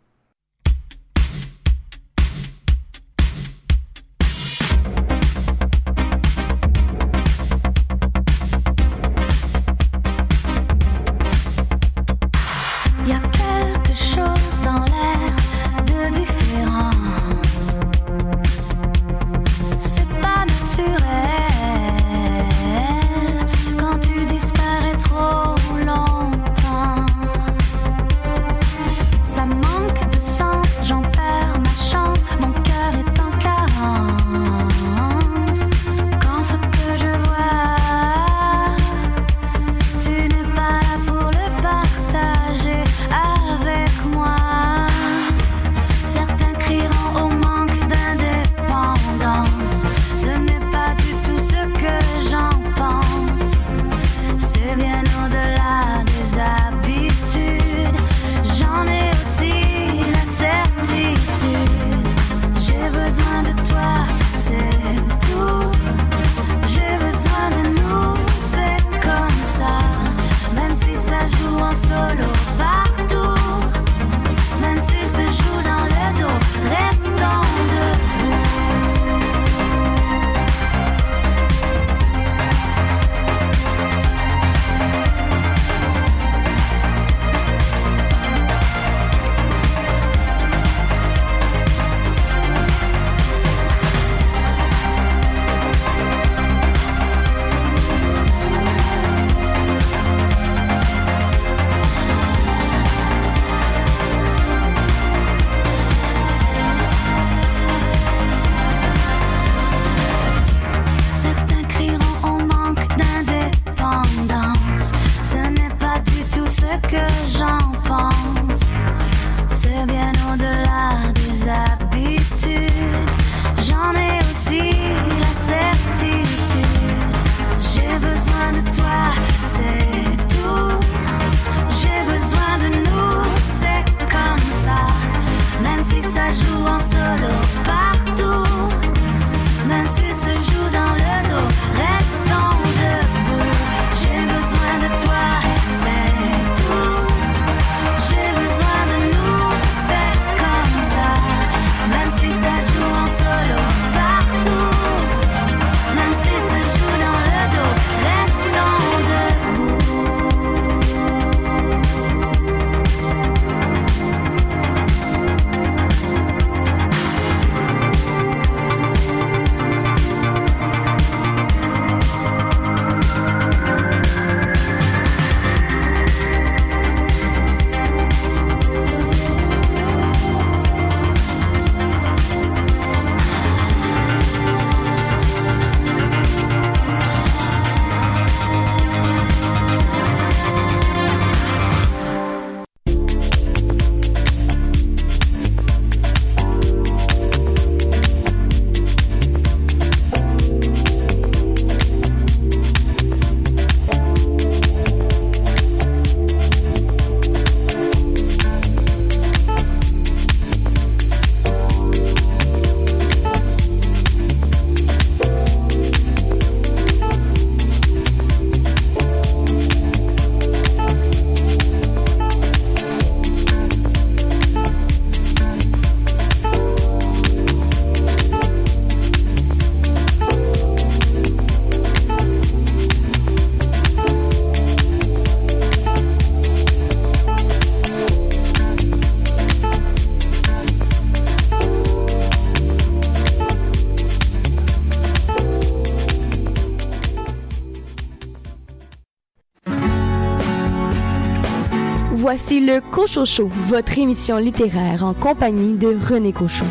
Voici le Cochon Show, votre émission littéraire en compagnie de René Cochon.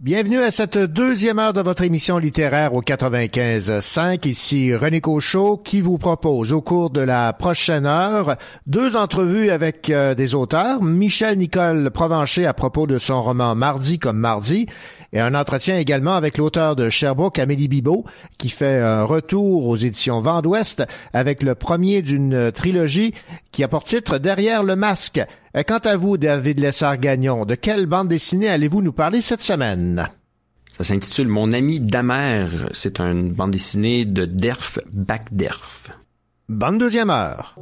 Bienvenue à cette deuxième heure de votre émission littéraire au 95.5. Ici René Cochot qui vous propose au cours de la prochaine heure deux entrevues avec euh, des auteurs. Michel Nicole Provencher à propos de son roman Mardi comme Mardi et un entretien également avec l'auteur de Sherbrooke, Amélie Bibot, qui fait un retour aux éditions Vent d'Ouest avec le premier d'une trilogie qui a pour titre Derrière le masque. Euh, Quant à vous, David Lessard-Gagnon, de quelle bande dessinée allez-vous nous parler cette semaine? Ça s'intitule Mon ami Damer. C'est une bande dessinée de Derf Backderf. Bonne deuxième heure.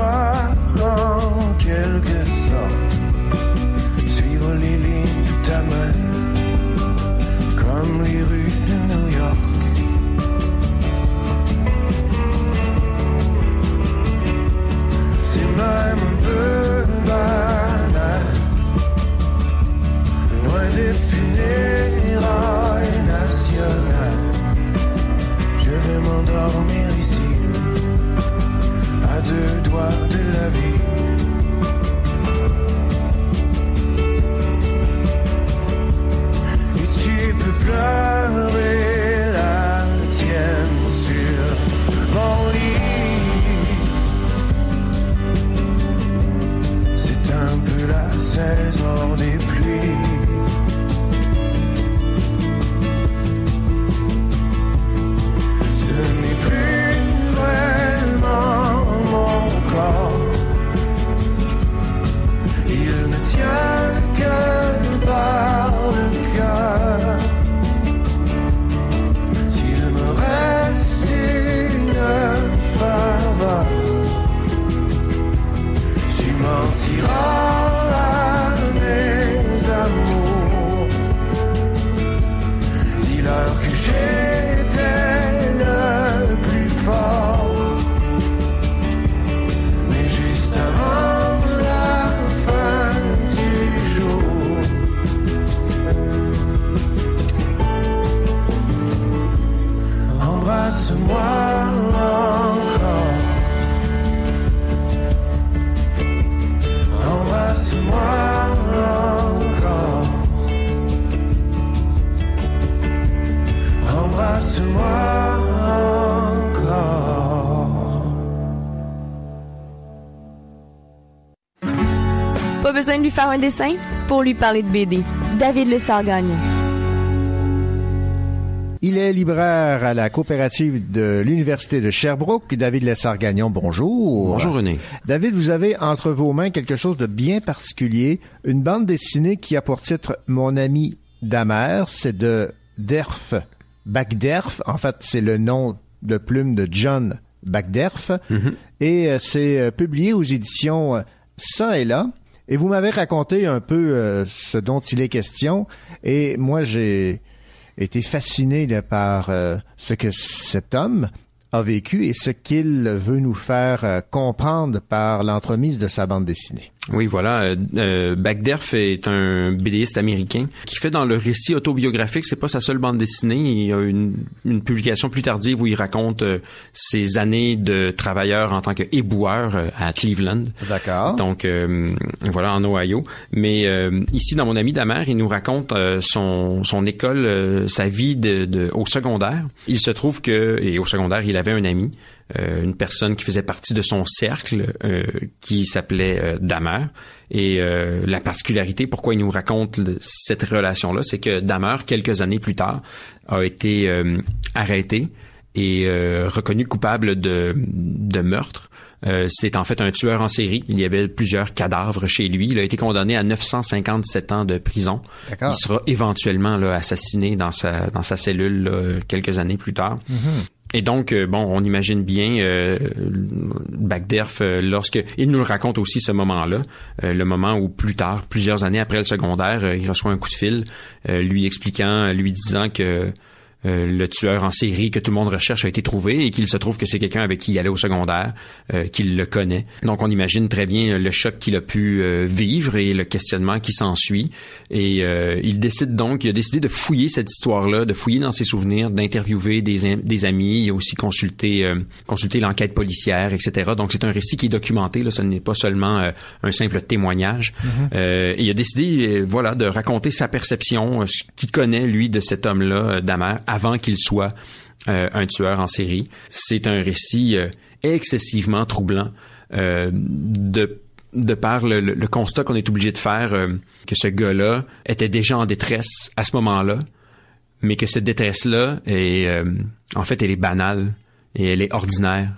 Ramène à toi en quelque sorte. De faire un dessin pour lui parler de BD. David Lessard-Gagnon. Il est libraire à la coopérative de l'Université de Sherbrooke. David Lessard-Gagnon, bonjour. Bonjour René. David, vous avez entre vos mains quelque chose de bien particulier, une bande dessinée qui a pour titre Mon ami Damer, c'est de Derf Backderf. En fait, c'est le nom de plume de John Backderf. Et euh, c'est euh, publié aux éditions euh, Ça et là. Et vous m'avez raconté un peu euh, ce dont il est question. Et moi, j'ai été fasciné par euh, ce que cet homme a vécu et ce qu'il veut nous faire euh, comprendre par l'entremise de sa bande dessinée. Oui, voilà. Euh, euh, Backderf est un BDiste américain qui fait dans le récit autobiographique, c'est pas sa seule bande dessinée. Il y a une, une publication plus tardive où il raconte euh, ses années de travailleur en tant qu'éboueur euh, à Cleveland. D'accord. Donc euh, voilà en Ohio. Mais euh, ici dans mon ami Damer, il nous raconte euh, son son école, euh, sa vie de, de- au secondaire. Il se trouve que et au secondaire, il avait un ami euh, une personne qui faisait partie de son cercle euh, qui s'appelait euh, Damer. Et euh, la particularité, pourquoi il nous raconte cette relation-là, c'est que Damer, quelques années plus tard, a été euh, arrêté et euh, reconnu coupable de, de meurtre. Euh, c'est en fait un tueur en série. Il y avait plusieurs cadavres chez lui. Il a été condamné à 957 ans de prison. Il sera éventuellement là, assassiné dans sa, dans sa cellule là, quelques années plus tard. Et donc, euh, bon, on imagine bien euh, Bagderf euh, lorsque il nous raconte aussi ce moment-là, euh, le moment où plus tard, plusieurs années après le secondaire, il reçoit un coup de fil, lui expliquant, lui disant que euh, le tueur en série que tout le monde recherche a été trouvé et qu'il se trouve que c'est quelqu'un avec qui il allait au secondaire, euh, qu'il le connaît. Donc on imagine très bien le choc qu'il a pu euh, vivre et le questionnement qui s'ensuit. Et euh, il décide donc, il a décidé de fouiller cette histoire-là, de fouiller dans ses souvenirs, d'interviewer des, des amis, il a aussi consulté, euh, consulté l'enquête policière, etc. Donc c'est un récit qui est documenté, là, ce n'est pas seulement euh, un simple témoignage. Euh, et il a décidé, voilà, de raconter sa perception, ce qu'il connaît lui de cet homme-là, Damer, avant qu'il soit euh, un tueur en série. C'est un récit euh, excessivement troublant euh, de de par le, constat qu'on est obligé de faire que ce gars-là était déjà en détresse à ce moment-là, mais que cette détresse-là est en fait elle est banale et elle est ordinaire.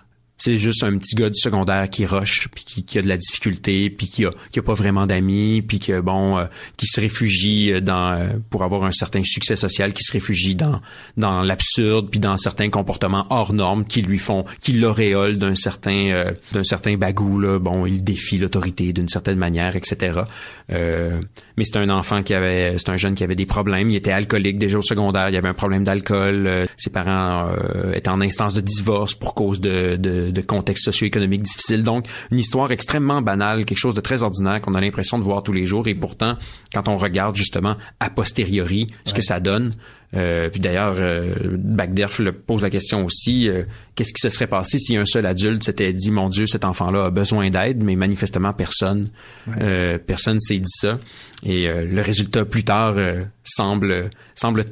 C'est juste un petit gars du secondaire qui rush, puis qui, qui a de la difficulté, puis qui a, qui a pas vraiment d'amis, puis que bon, euh, qui se réfugie euh, dans euh, pour avoir un certain succès social, qui se réfugie dans dans l'absurde, puis dans certains comportements hors normes qui lui font, qui l'auréolent d'un certain euh, d'un certain bagou là. Bon, il défie l'autorité d'une certaine manière, etc. Euh, mais c'est un enfant qui avait, c'est un jeune qui avait des problèmes. Il était alcoolique déjà au secondaire. Il avait un problème d'alcool. Euh, ses parents étaient en instance de divorce pour cause de, de, de contexte socio-économique difficile. Donc, une histoire extrêmement banale, quelque chose de très ordinaire qu'on a l'impression de voir tous les jours. Et pourtant, quand on regarde justement a posteriori ce que ça donne, euh, puis d'ailleurs, euh, Bagderf le pose la question aussi, euh, qu'est-ce qui se serait passé si un seul adulte s'était dit, mon Dieu, cet enfant-là a besoin d'aide, mais manifestement personne, euh, personne s'est dit ça. Et euh, le résultat plus tard euh, semble, semble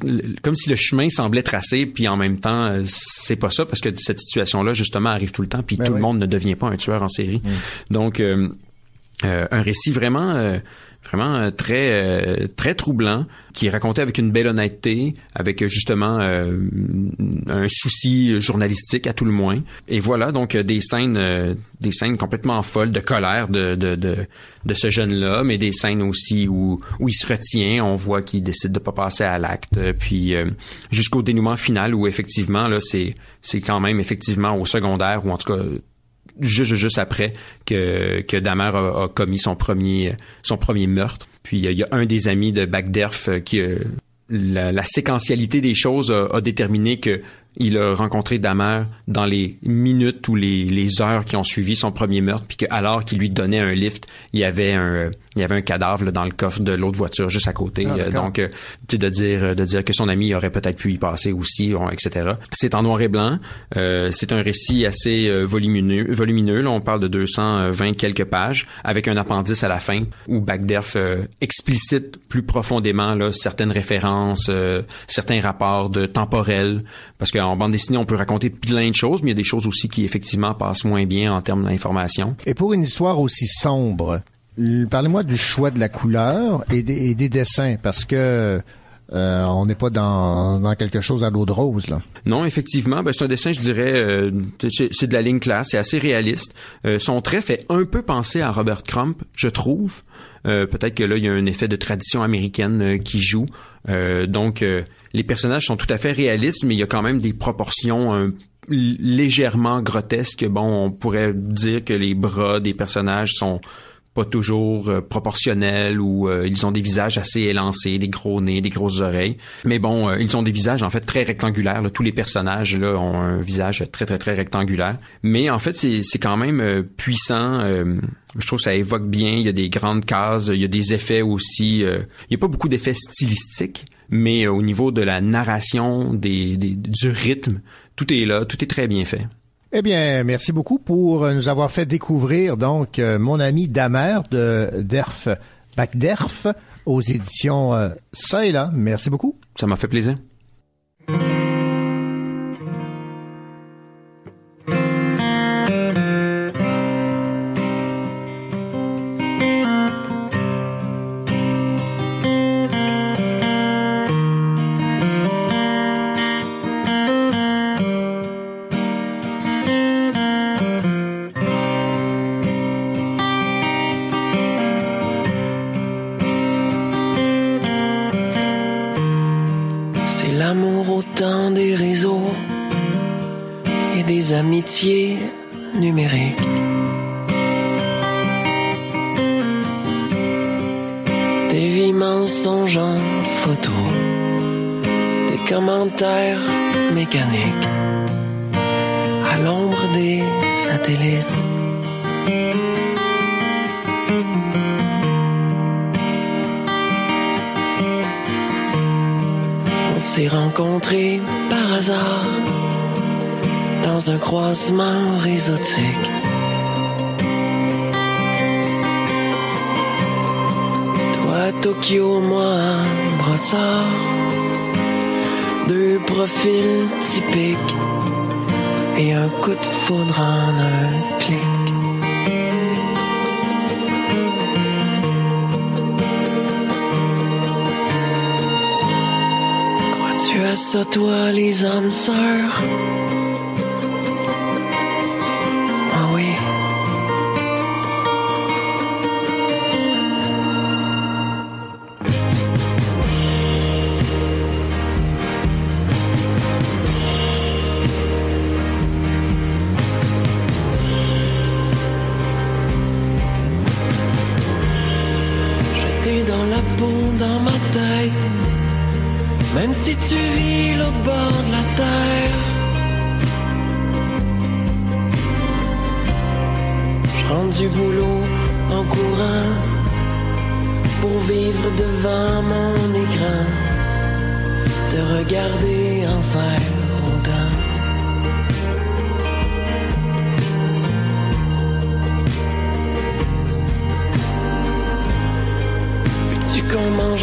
comme si le chemin semblait tracé, puis en même temps, c'est pas ça parce que cette situation-là justement arrive tout le temps, puis Ben tout le monde ne devient pas un tueur en série. Donc euh, euh, un récit vraiment euh, vraiment euh, très euh, très troublant qui est raconté avec une belle honnêteté avec euh, justement un souci journalistique à tout le moins. Et voilà donc des scènes des scènes complètement folles de colère de de de, de ce jeune là mais des scènes aussi où où il se retient on voit qu'il décide de pas passer à l'acte puis euh, jusqu'au dénouement final où effectivement là c'est c'est quand même effectivement au secondaire ou en tout cas juste, juste après que, que Damer a, commis son premier, son premier meurtre. Puis il y a- un des amis de Bagderf euh, qui, euh, la, séquentialité des choses a, a déterminé que il a rencontré Damer dans les minutes ou les, les heures qui ont suivi son premier meurtre, puis que alors qu'il lui donnait un lift, il y avait un euh, il y avait un cadavre là, dans le coffre de l'autre voiture juste à côté. Ah, Euh, donc, euh, de dire de dire que son ami aurait peut-être pu y passer aussi, etc. C'est en noir et blanc. Euh, c'est un récit assez euh, volumineux. Volumineux. Là, on parle de 220 quelques pages, avec un appendice à la fin où Bagderf euh, explicite plus profondément là, certaines références, euh, certains rapports de temporels, parce qu'en bande dessinée, on peut raconter plein de choses, mais il y a des choses aussi qui effectivement passent moins bien en termes d'information. Et pour une histoire aussi sombre, parlez-moi du choix de la couleur et des, dessins, parce que euh, on n'est pas dans, quelque chose à l'eau de rose, là. Non, effectivement, ben, c'est un dessin, je dirais, euh, c'est de la ligne classe, c'est assez réaliste. Euh, son trait fait un peu penser à Robert Crump, je trouve. Euh, Peut-être que là, il y a un effet de tradition américaine euh, qui joue. Euh, donc, euh, les personnages sont tout à fait réalistes, mais il y a quand même des proportions euh, légèrement grotesques. Bon, on pourrait dire que les bras des personnages sont toujours euh, proportionnels ou euh, ils ont des visages assez élancés, des gros nez, des grosses oreilles. Mais bon, euh, ils ont des visages en fait très rectangulaires. Tous les personnages là ont un visage très très très rectangulaire. Mais en fait, c'est quand même puissant. je trouve que ça évoque bien. Il y a des grandes cases, il y a des effets aussi. il y a pas beaucoup d'effets stylistiques, mais au niveau de la narration, des- du rythme, tout est là, tout est très bien fait. Eh bien, merci beaucoup pour nous avoir fait découvrir donc euh, mon ami Damer de Derf Bacderf aux éditions euh, Ça et là. Merci beaucoup. Ça m'a fait plaisir.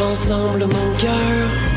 Ensemble mon cœur?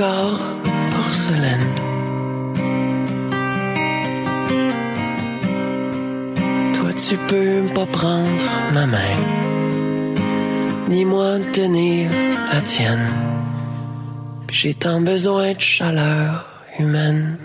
Porcelaine. Toi, tu peux pas prendre ma main, ni moi tenir la tienne. J'ai tant besoin de chaleur humaine.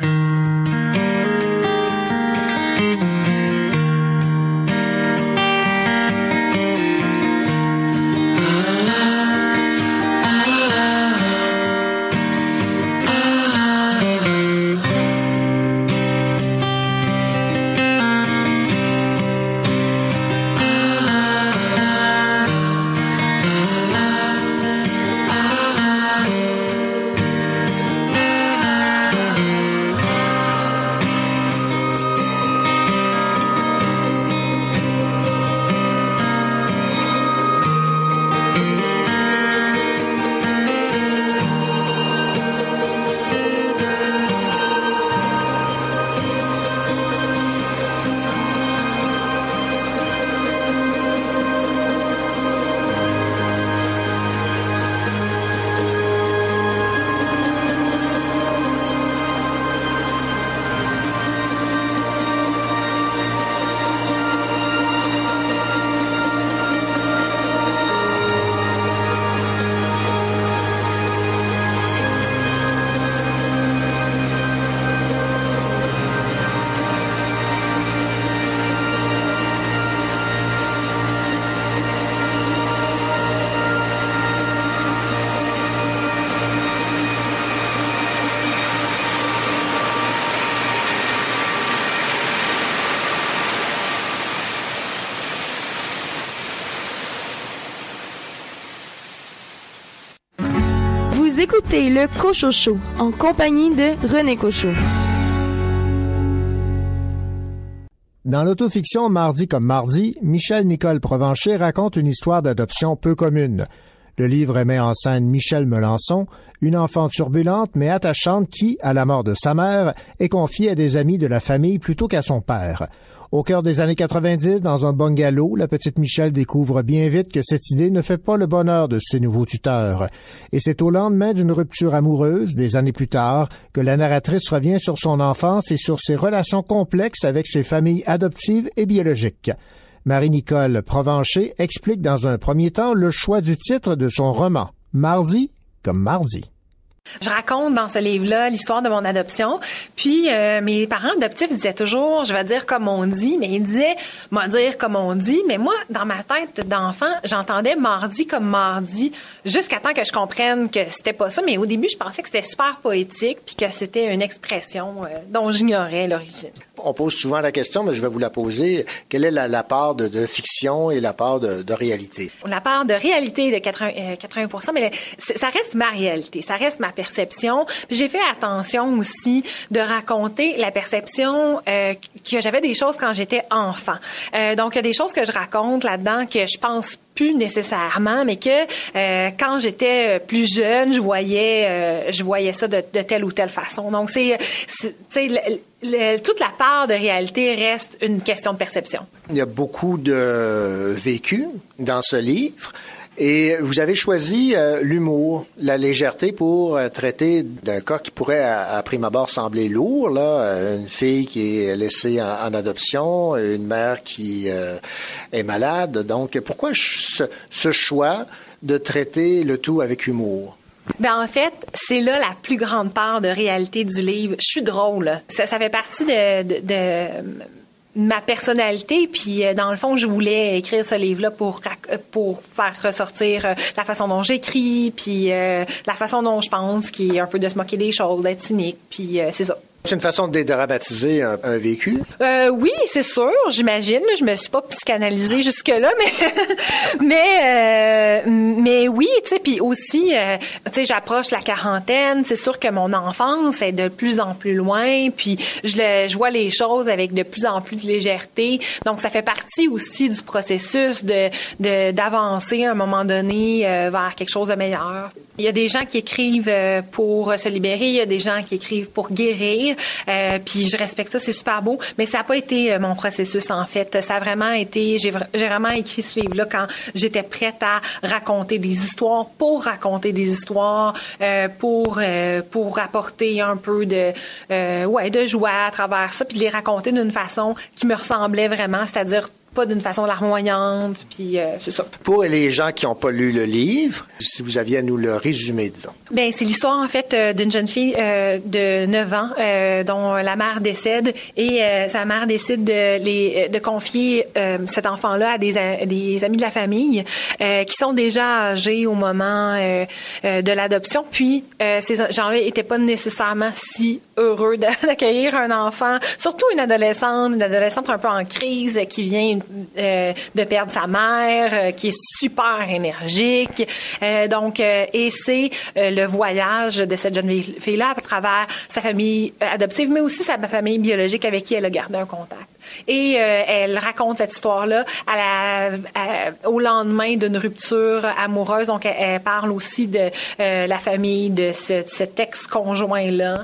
Vous écoutez le Cochocho en compagnie de René Cochot. Dans l'autofiction Mardi comme mardi, Michel Nicole Provencher raconte une histoire d'adoption peu commune. Le livre met en scène Michel Melançon, une enfant turbulente mais attachante qui, à la mort de sa mère, est confiée à des amis de la famille plutôt qu'à son père. Au cœur des années 90, dans un bungalow, la petite Michelle découvre bien vite que cette idée ne fait pas le bonheur de ses nouveaux tuteurs. Et c'est au lendemain d'une rupture amoureuse, des années plus tard, que la narratrice revient sur son enfance et sur ses relations complexes avec ses familles adoptives et biologiques. Marie-Nicole Provencher explique dans un premier temps le choix du titre de son roman, Mardi comme mardi. Je raconte dans ce livre-là l'histoire de mon adoption. Puis euh, mes parents adoptifs disaient toujours, je vais dire comme on dit, mais ils disaient, moi dire comme on dit. Mais moi, dans ma tête d'enfant, j'entendais mardi comme mardi, jusqu'à temps que je comprenne que c'était pas ça. Mais au début, je pensais que c'était super poétique, puis que c'était une expression euh, dont j'ignorais l'origine. On pose souvent la question, mais je vais vous la poser. Quelle est la, part de, fiction et la part de, réalité? La part de réalité de 80, euh, 80 mais ça reste ma réalité, ça reste ma perception. J'ai fait attention aussi de raconter la perception euh, que j'avais des choses quand j'étais enfant. Euh, donc il y a des choses que je raconte là-dedans que je pense plus nécessairement, mais que euh, quand j'étais plus jeune, je voyais, je voyais ça de, de, telle ou telle façon. Donc c'est, toute la part de réalité reste une question de perception. Il y a beaucoup de vécu dans ce livre. Et vous avez choisi euh, l'humour, la légèreté pour euh, traiter d'un cas qui pourrait, à, prime abord, sembler lourd. Là, une fille qui est laissée en, adoption, une mère qui euh, est malade. Donc, pourquoi ce choix de traiter le tout avec humour? Ben en fait, c'est là la plus grande part de réalité du livre. Je suis drôle. Ça, ça fait partie de, de, de ma personnalité puis dans le fond je voulais écrire ce livre là pour pour faire ressortir la façon dont j'écris puis euh, la façon dont je pense qui est un peu de se moquer des choses d'être cynique puis euh, c'est ça c'est une façon de dédramatiser un, un vécu? Euh, oui, c'est sûr, j'imagine. Je me suis pas psychanalysée jusque-là, mais mais euh, mais oui, tu sais, puis aussi, euh, tu sais, j'approche la quarantaine. C'est sûr que mon enfance est de plus en plus loin, puis je, le, je vois les choses avec de plus en plus de légèreté. Donc, ça fait partie aussi du processus de d'avancer à un moment donné euh, vers quelque chose de meilleur. Il y a des gens qui écrivent pour se libérer, il y a des gens qui écrivent pour guérir. Euh, puis je respecte ça, c'est super beau. Mais ça n'a pas été euh, mon processus en fait. Ça a vraiment été, j'ai vraiment écrit ce livre-là quand j'étais prête à raconter des histoires pour raconter des histoires, euh, pour euh, pour apporter un peu de euh, ouais de joie à travers ça, puis de les raconter d'une façon qui me ressemblait vraiment, c'est-à-dire pas d'une façon larmoyante, puis euh, c'est ça. Pour les gens qui n'ont pas lu le livre, si vous aviez à nous le résumer, disons. Ben c'est l'histoire en fait euh, d'une jeune fille euh, de 9 ans euh, dont la mère décède et sa mère décide de les de confier cet enfant-là à des des amis de la famille qui sont déjà âgés au moment de l'adoption. Puis ces gens-là étaient pas nécessairement si heureux d'accueillir un enfant, surtout une adolescente, une adolescente un peu en crise qui vient euh, de perdre sa mère, euh, qui est super énergique. Euh, donc, euh, et c'est le voyage de cette jeune fille-là à travers sa famille adoptive, mais aussi sa famille biologique avec qui elle a gardé un contact. Et elle raconte cette histoire-là à au lendemain d'une rupture amoureuse. Donc, elle, parle aussi de la famille de ce- cet ex-conjoint-là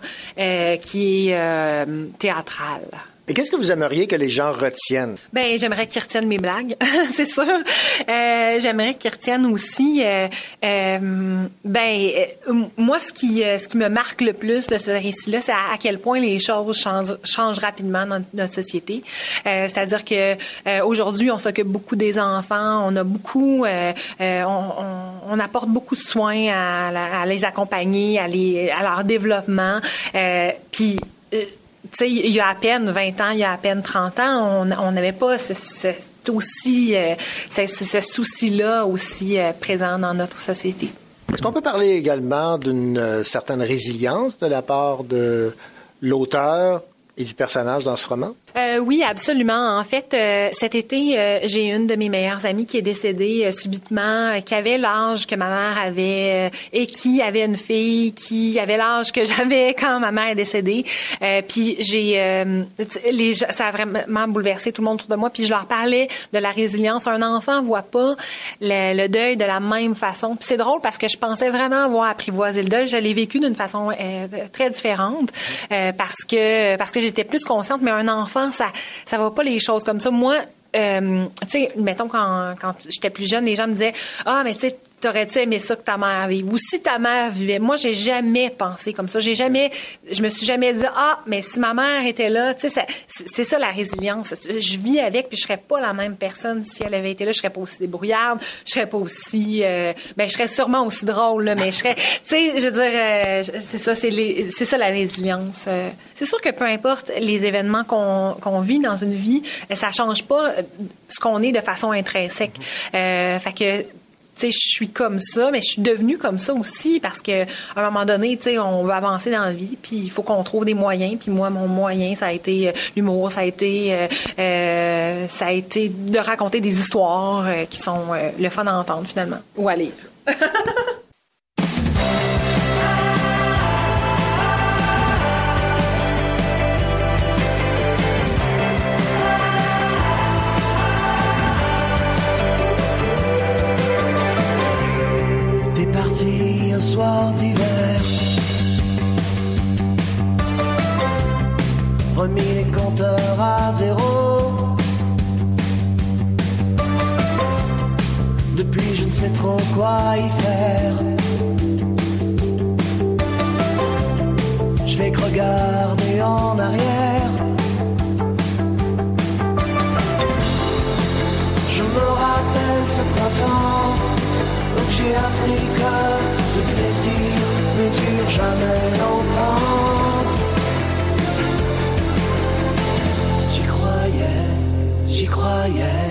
qui est théâtral. Et qu'est-ce que vous aimeriez que les gens retiennent? Ben, j'aimerais qu'ils retiennent mes blagues, c'est sûr. Euh, j'aimerais qu'ils retiennent aussi, euh, euh, ben, euh, moi, ce qui, euh, ce qui me marque le plus de ce récit-là, c'est à, quel point les choses changent, rapidement dans notre société. C'est-à-dire que aujourd'hui, on s'occupe beaucoup des enfants, on a beaucoup, on, on- on apporte beaucoup de soins à, à les accompagner, à, les, à leur développement. Puis il y a à peine 20 ans, il y a à peine 30 ans, on n'avait pas ce, aussi, euh, ce souci-là aussi euh, présent dans notre société. Est-ce qu'on peut parler également d'une euh, certaine résilience de la part de l'auteur et du personnage dans ce roman? Euh, oui, absolument. En fait, euh, cet été, euh, j'ai une de mes meilleures amies qui est décédée euh, subitement, euh, qui avait l'âge que ma mère avait euh, et qui avait une fille qui avait l'âge que j'avais quand ma mère est décédée. Puis j'ai, les, ça a vraiment bouleversé tout le monde autour de moi. Puis je leur parlais de la résilience. Un enfant voit pas le, le deuil de la même façon. Puis c'est drôle parce que je pensais vraiment avoir apprivoisé le deuil. Je l'ai vécu d'une façon très différente parce que parce que j'étais plus consciente. Mais un enfant, ça ça va pas les choses comme ça. Moi, euh, tu sais, mettons quand quand j'étais plus jeune, les gens me disaient ah mais tu sais T'aurais-tu aimé ça que ta mère vive? Ou si ta mère vivait? Moi, j'ai jamais pensé comme ça. J'ai jamais, je me suis jamais dit, ah, mais si ma mère était là, tu sais, c'est ça la résilience. Je vis avec, puis je serais pas la même personne si elle avait été là. Je serais pas aussi débrouillarde, je serais pas aussi, euh, ben, je serais sûrement aussi drôle, là, mais je serais, tu sais, je veux dire, euh, c'est ça, c'est ça la résilience. Euh, C'est sûr que peu importe les événements qu'on qu'on vit dans une vie, ça change pas euh, ce qu'on est de façon intrinsèque. Fait que je suis comme ça, mais je suis devenue comme ça aussi parce que à un moment donné, tu sais, on veut avancer dans la vie, puis il faut qu'on trouve des moyens. Puis moi, mon moyen, ça a été euh, l'humour, ça a été, euh, euh, ça a été de raconter des histoires euh, qui sont euh, le fun à entendre finalement ou à lire. soir d'hiver. Remis les compteurs à zéro. Depuis, je ne sais trop quoi y faire. Je vais que regarder en arrière. Je me rappelle ce printemps où j'ai appris que jamais longtemps. J'y croyais, j'y croyais.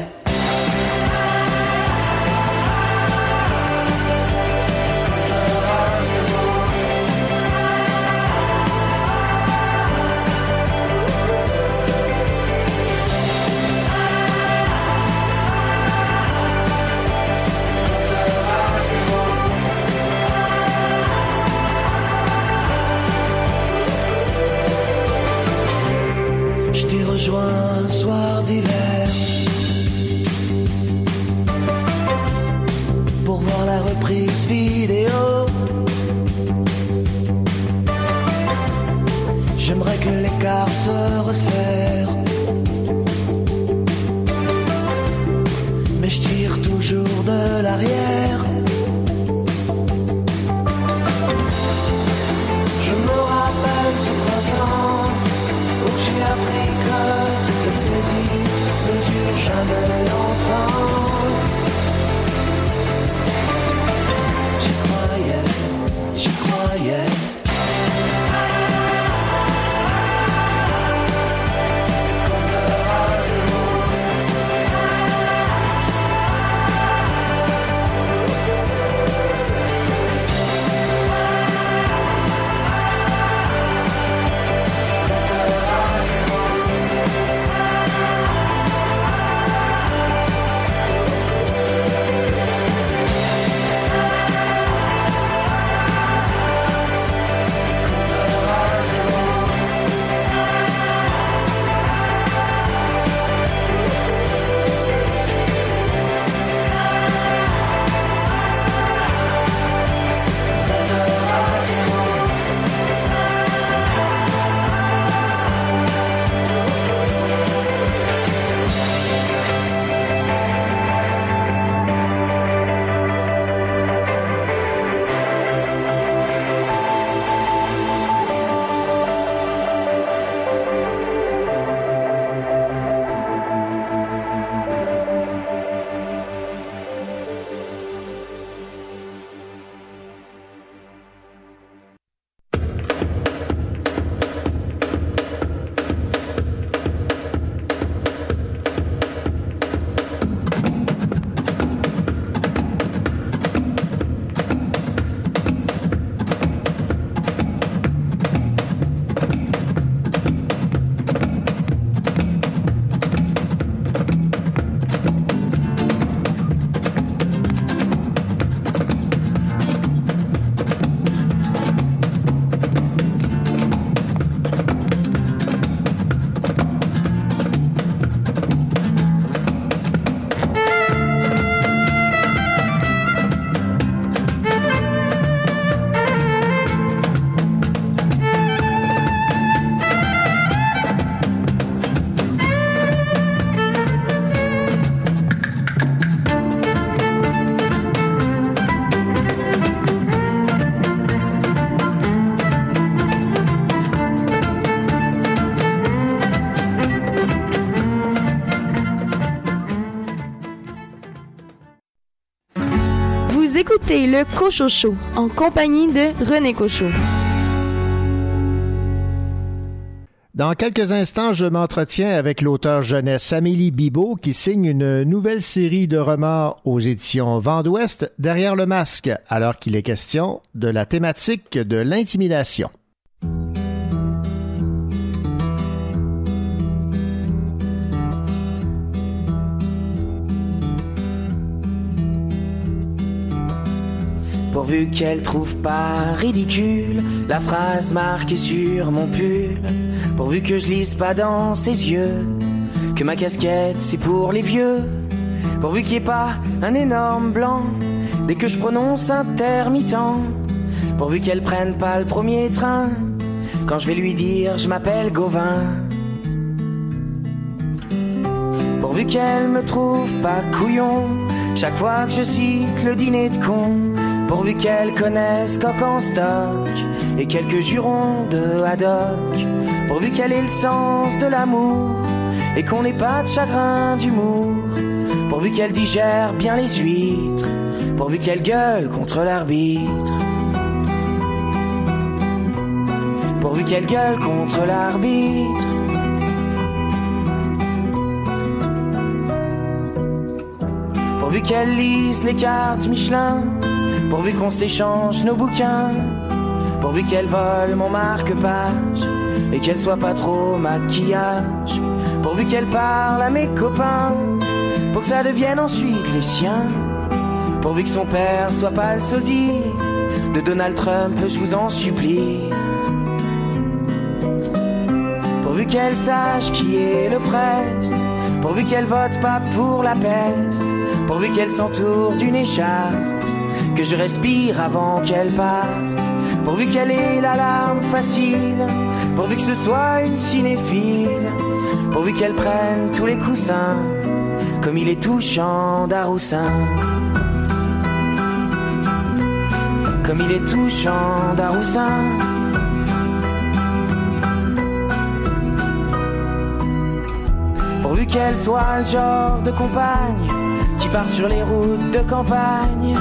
Le en compagnie de René. Dans quelques instants, je m'entretiens avec l'auteur jeunesse Amélie Bibot qui signe une nouvelle série de romans aux éditions Vent d'Ouest derrière le masque, alors qu'il est question de la thématique de l'intimidation. Pourvu qu'elle trouve pas ridicule la phrase marquée sur mon pull. Pourvu que je lise pas dans ses yeux que ma casquette c'est pour les vieux. Pourvu qu'il n'y ait pas un énorme blanc dès que je prononce intermittent. Pourvu qu'elle prenne pas le premier train quand je vais lui dire je m'appelle Gauvin. Pourvu qu'elle me trouve pas couillon chaque fois que je cite le dîner de con. Pourvu qu'elle connaisse coq en stock et quelques jurons de haddock. Pourvu qu'elle ait le sens de l'amour et qu'on n'ait pas de chagrin d'humour. Pourvu qu'elle digère bien les huîtres. Pourvu qu'elle gueule contre l'arbitre. Pourvu qu'elle gueule contre l'arbitre. Pourvu qu'elle lise les cartes Michelin, pourvu qu'on s'échange nos bouquins, pourvu qu'elle vole mon marque-page. Et qu'elle soit pas trop maquillage, pourvu qu'elle parle à mes copains, pour que ça devienne ensuite les siens, pourvu que son père soit pas le sosie de Donald Trump, je vous en supplie. Pourvu qu'elle sache qui est le preste, pourvu qu'elle vote pas pour la peste, pourvu qu'elle s'entoure d'une écharpe, que je respire avant qu'elle parte, Pourvu qu'elle ait l'alarme facile, pourvu que ce soit une cinéphile, pourvu qu'elle prenne tous les coussins, comme il est touchant d'Aroussin. Comme il est touchant d'Aroussin. Pourvu qu'elle soit le genre de compagne qui part sur les routes de campagne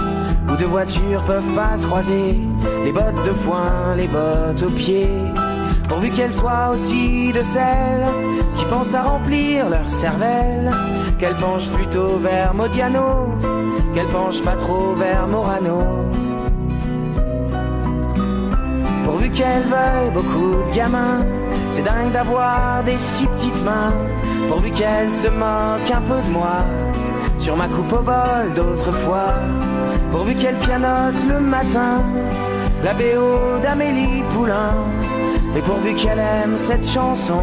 deux voitures peuvent pas se croiser, les bottes de foin, les bottes aux pieds. Pourvu qu'elle soit aussi de celles qui pensent à remplir leur cervelle, qu'elle penche plutôt vers Modiano, qu'elle penche pas trop vers Morano. Pourvu qu'elle veuille beaucoup de gamins, c'est dingue d'avoir des si petites mains. Pourvu qu'elle se moque un peu de moi, sur ma coupe au bol d'autrefois. Pourvu qu'elle pianote le matin, la BO d'Amélie Poulain. Et pourvu qu'elle aime cette chanson,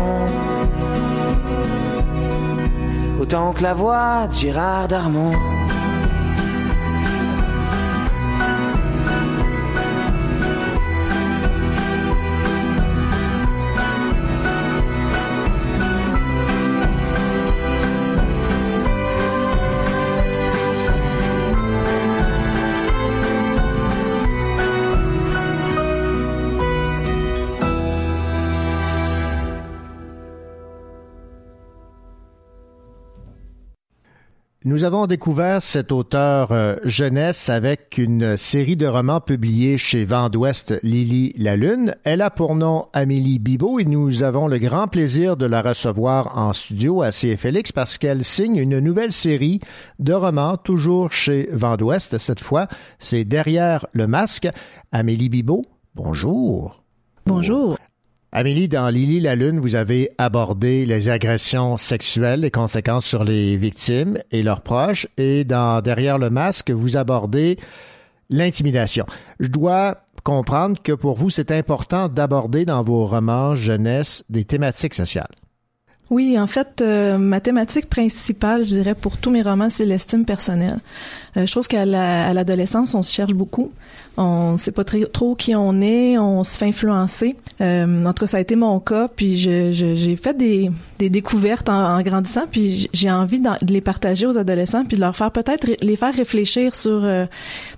autant que la voix de Gérard Darmon. Nous avons découvert cet auteur euh, jeunesse avec une série de romans publiés chez Vent d'Ouest Lily la Lune. Elle a pour nom Amélie Bibot et nous avons le grand plaisir de la recevoir en studio à CFLX parce qu'elle signe une nouvelle série de romans toujours chez Vent d'Ouest. Cette fois, c'est Derrière le masque. Amélie Bibot, bonjour. Bonjour. Amélie, dans Lily la Lune, vous avez abordé les agressions sexuelles, les conséquences sur les victimes et leurs proches. Et dans Derrière le masque, vous abordez l'intimidation. Je dois comprendre que pour vous, c'est important d'aborder dans vos romans jeunesse des thématiques sociales. Oui, en fait, euh, ma thématique principale, je dirais, pour tous mes romans, c'est l'estime personnelle. Euh, je trouve qu'à l'adolescence, on se cherche beaucoup. On sait pas trop qui on est, on se fait influencer. Euh, en tout cas, ça a été mon cas. Puis j'ai fait des, découvertes en, grandissant. Puis j'ai envie de les partager aux adolescents, puis de leur faire peut-être les faire réfléchir sur euh,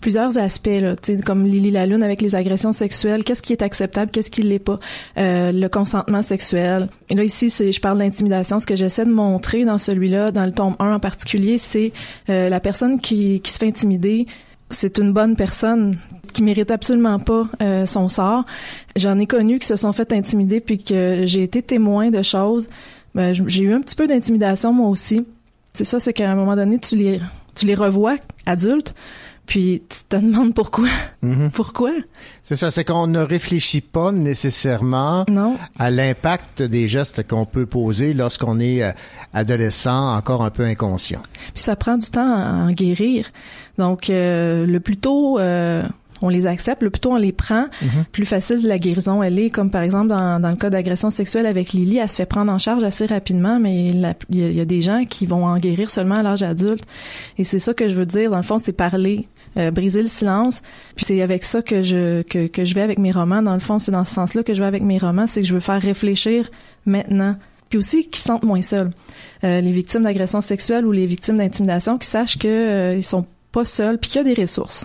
plusieurs aspects, là, comme Lily la Lune avec les agressions sexuelles. Qu'est-ce qui est acceptable, qu'est-ce qui l'est pas? Le consentement sexuel. Et là ici, je parle Ce que j'essaie de montrer dans celui-là, dans le tome 1 en particulier, c'est euh, la personne qui, qui se fait intimider c'est une bonne personne qui mérite absolument pas euh, son sort. J'en ai connu qui se sont fait intimider puis que j'ai été témoin de choses. Ben, j'ai eu un petit peu d'intimidation moi aussi. C'est ça, c'est qu'à un moment donné, tu les, tu les revois adultes, puis tu te demandes pourquoi? Mhm. Pourquoi? C'est ça, c'est qu'on ne réfléchit pas nécessairement à l'impact des gestes qu'on peut poser lorsqu'on est euh, adolescent, encore un peu inconscient. Puis ça prend du temps à en guérir. Donc, euh, le plus tôt euh, on les accepte, le plus tôt on les prend, Mhm. plus facile la guérison elle est. Comme par exemple dans, dans le cas d'agression sexuelle avec Lily, elle se fait prendre en charge assez rapidement, mais il y, y a des gens qui vont en guérir seulement à l'âge adulte. Et c'est ça que je veux dire. Dans le fond, c'est parler. Euh, briser le silence puis c'est avec ça que je que, que je vais avec mes romans dans le fond c'est dans ce sens-là que je vais avec mes romans c'est que je veux faire réfléchir maintenant puis aussi qu'ils se sentent moins seuls Euh, les victimes d'agression sexuelle ou les victimes d'intimidation qui sachent que euh, ils sont pas seuls puis qu'il y a des ressources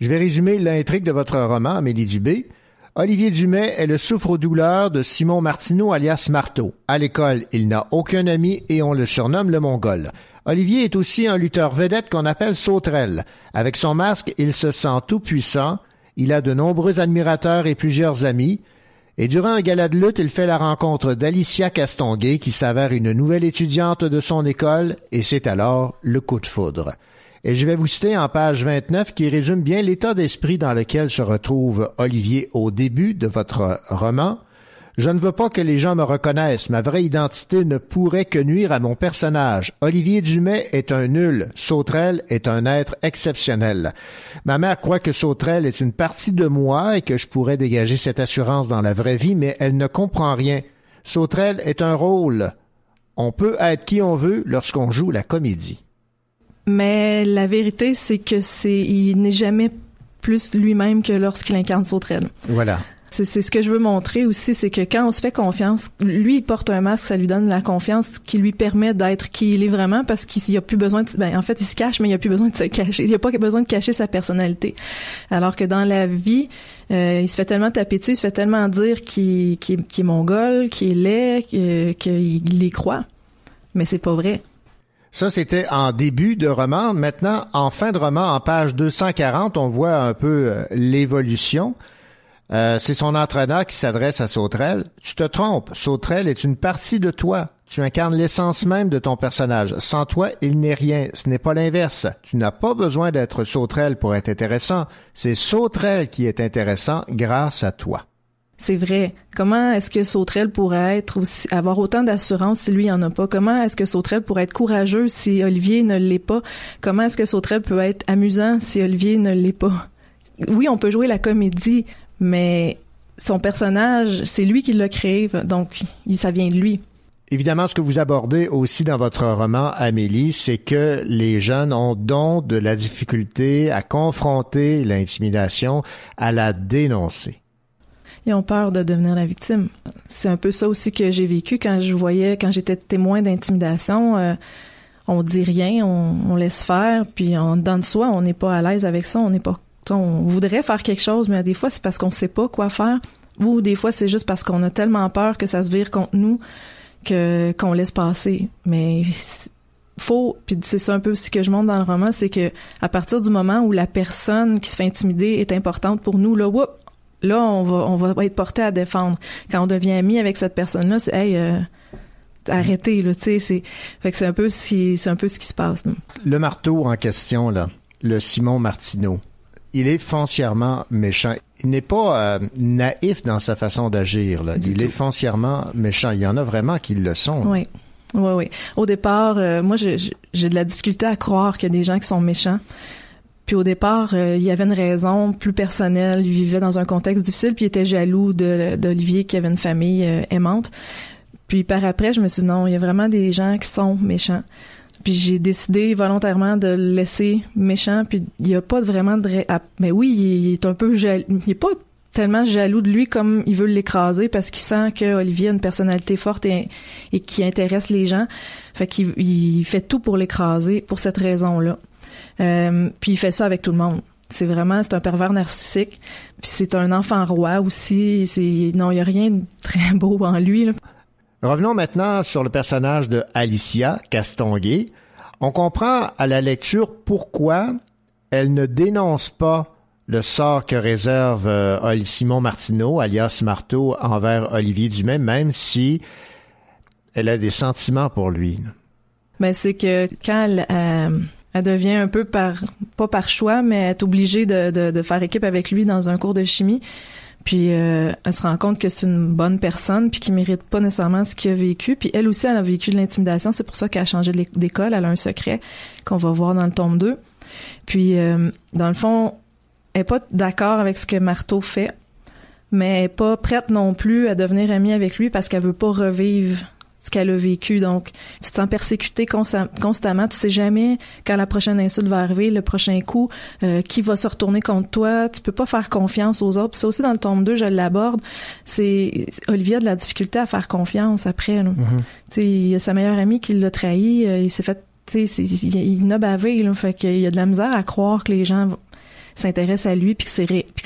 Je vais résumer l'intrigue de votre roman, Amélie Dubé. Olivier Dumais est le souffre-douleur de Simon Martineau alias Marteau. À l'école, il n'a aucun ami et on le surnomme le Mongol. Olivier est aussi un lutteur vedette qu'on appelle Sauterelle. Avec son masque, il se sent tout puissant. Il a de nombreux admirateurs et plusieurs amis. Et durant un gala de lutte, il fait la rencontre d'Alicia Castonguay, qui s'avère une nouvelle étudiante de son école, et c'est alors le coup de foudre. Et je vais vous citer en page 29 qui résume bien l'état d'esprit dans lequel se retrouve Olivier au début de votre roman. Je ne veux pas que les gens me reconnaissent. Ma vraie identité ne pourrait que nuire à mon personnage. Olivier Dumais est un nul. Sauterelle est un être exceptionnel. Ma mère croit que Sauterelle est une partie de moi et que je pourrais dégager cette assurance dans la vraie vie, mais elle ne comprend rien. Sauterelle est un rôle. On peut être qui on veut lorsqu'on joue la comédie. Mais la vérité, c'est que c'est, il n'est jamais plus lui-même que lorsqu'il incarne Sauterelle. Voilà. C'est ce que je veux montrer aussi, c'est que quand on se fait confiance, lui il porte un masque, ça lui donne la confiance qui lui permet d'être qui il est vraiment parce qu'il n'y a plus besoin de, ben en fait il se cache mais il n'y a plus besoin de se cacher, il n'y a pas besoin de cacher sa personnalité. Alors que dans la vie, euh, il se fait tellement taper dessus, il se fait tellement dire qu'il est mongol, qu'il est laid, qu'il y croit, mais c'est pas vrai. Ça, c'était en début de roman. Maintenant, en fin de roman, en page 240, on voit un peu euh, l'évolution. Euh, c'est son entraîneur qui s'adresse à Sauterelle. Tu te trompes. Sauterelle est une partie de toi. Tu incarnes l'essence même de ton personnage. Sans toi, il n'est rien. Ce n'est pas l'inverse. Tu n'as pas besoin d'être Sauterelle pour être intéressant. C'est Sauterelle qui est intéressant grâce à toi. C'est vrai. Comment est-ce que Sauterelle pourrait être aussi, avoir autant d'assurance si lui en a pas? Comment est-ce que Sauterelle pourrait être courageux si Olivier ne l'est pas? Comment est-ce que Sauterelle peut être amusant si Olivier ne l'est pas? Oui, on peut jouer la comédie, mais son personnage, c'est lui qui l'a créé, donc ça vient de lui. Évidemment, ce que vous abordez aussi dans votre roman, Amélie, c'est que les jeunes ont don de la difficulté à confronter l'intimidation, à la dénoncer. Ils ont peur de devenir la victime. C'est un peu ça aussi que j'ai vécu quand je voyais, quand j'étais témoin d'intimidation. euh, on dit rien, on, on laisse faire, puis en dedans de soi, on n'est pas à l'aise avec ça, on n'est pas, on voudrait faire quelque chose, mais des fois c'est parce qu'on sait pas quoi faire, ou des fois c'est juste parce qu'on a tellement peur que ça se vire contre nous que qu'on laisse passer. Mais faut, puis c'est ça un peu ce que je montre dans le roman, c'est que à partir du moment où la personne qui se fait intimider est importante pour nous, là, whoop, là on va on va être porté à défendre. Quand on devient ami avec cette personne-là, c'est hey, euh, arrêtez là, tu sais, c'est fait que c'est un peu ce qui c'est un peu ce qui se passe. Le marteau en question, là, le Simon Martineau, il est foncièrement méchant. Il n'est pas euh, naïf dans sa façon d'agir. Il est foncièrement méchant. Il y en a vraiment qui le sont. Oui. Oui, oui. Au départ, euh, moi, j'ai de la difficulté à croire qu'il y a des gens qui sont méchants. Puis au départ, euh, il y avait une raison plus personnelle. Il vivait dans un contexte difficile, puis il était jaloux de- d'Olivier qui avait une famille aimante. Puis par après, je me suis dit non, il y a vraiment des gens qui sont méchants. Puis j'ai décidé volontairement de le laisser méchant. Puis il n'y a pas vraiment de... ah, Mais oui, il est un peu. Il est pas tellement jaloux de lui comme il veut l'écraser parce qu'il sent que Olivier a une personnalité forte et, qui intéresse les gens. Fait qu'il il fait tout pour l'écraser pour cette raison-là. Euh, puis il fait ça avec tout le monde. C'est vraiment, c'est un pervers narcissique. Puis c'est un enfant roi aussi. C'est non, il y a rien de très beau en lui. Revenons maintenant sur le personnage de Alicia Castonguay. On comprend à la lecture pourquoi elle ne dénonce pas le sort que réserve euh, Simon Martineau, alias Marteau, envers Olivier Dumais, même si elle a des sentiments pour lui. Ben c'est que quand elle, euh, elle devient un peu par pas par choix, mais est obligée de faire équipe avec lui dans un cours de chimie. Puis euh, elle se rend compte que c'est une bonne personne puis qu'il mérite pas nécessairement ce qu'il a vécu. Puis elle aussi, elle a vécu de l'intimidation. C'est pour ça qu'elle a changé d'école. Elle a un secret qu'on va voir dans le tome 2. Puis euh, dans le fond, elle est pas d'accord avec ce que Marteau fait, mais elle est pas prête non plus à devenir amie avec lui parce qu'elle veut pas revivre ce qu'elle a vécu. Donc, tu te sens persécuté constamment. Tu sais jamais quand la prochaine insulte va arriver, le prochain coup, euh, qui va se retourner contre toi. Tu peux pas faire confiance aux autres. Puis ça aussi, dans le tome 2, je l'aborde. C'est Olivier a de la difficulté à faire confiance après. là. Tu sais, il y a sa meilleure amie qui l'a trahi. euh, il s'est fait... Tu sais, il, il a bavé. Là, fait qu'il y a de la misère à croire que les gens s'intéressent à lui puis que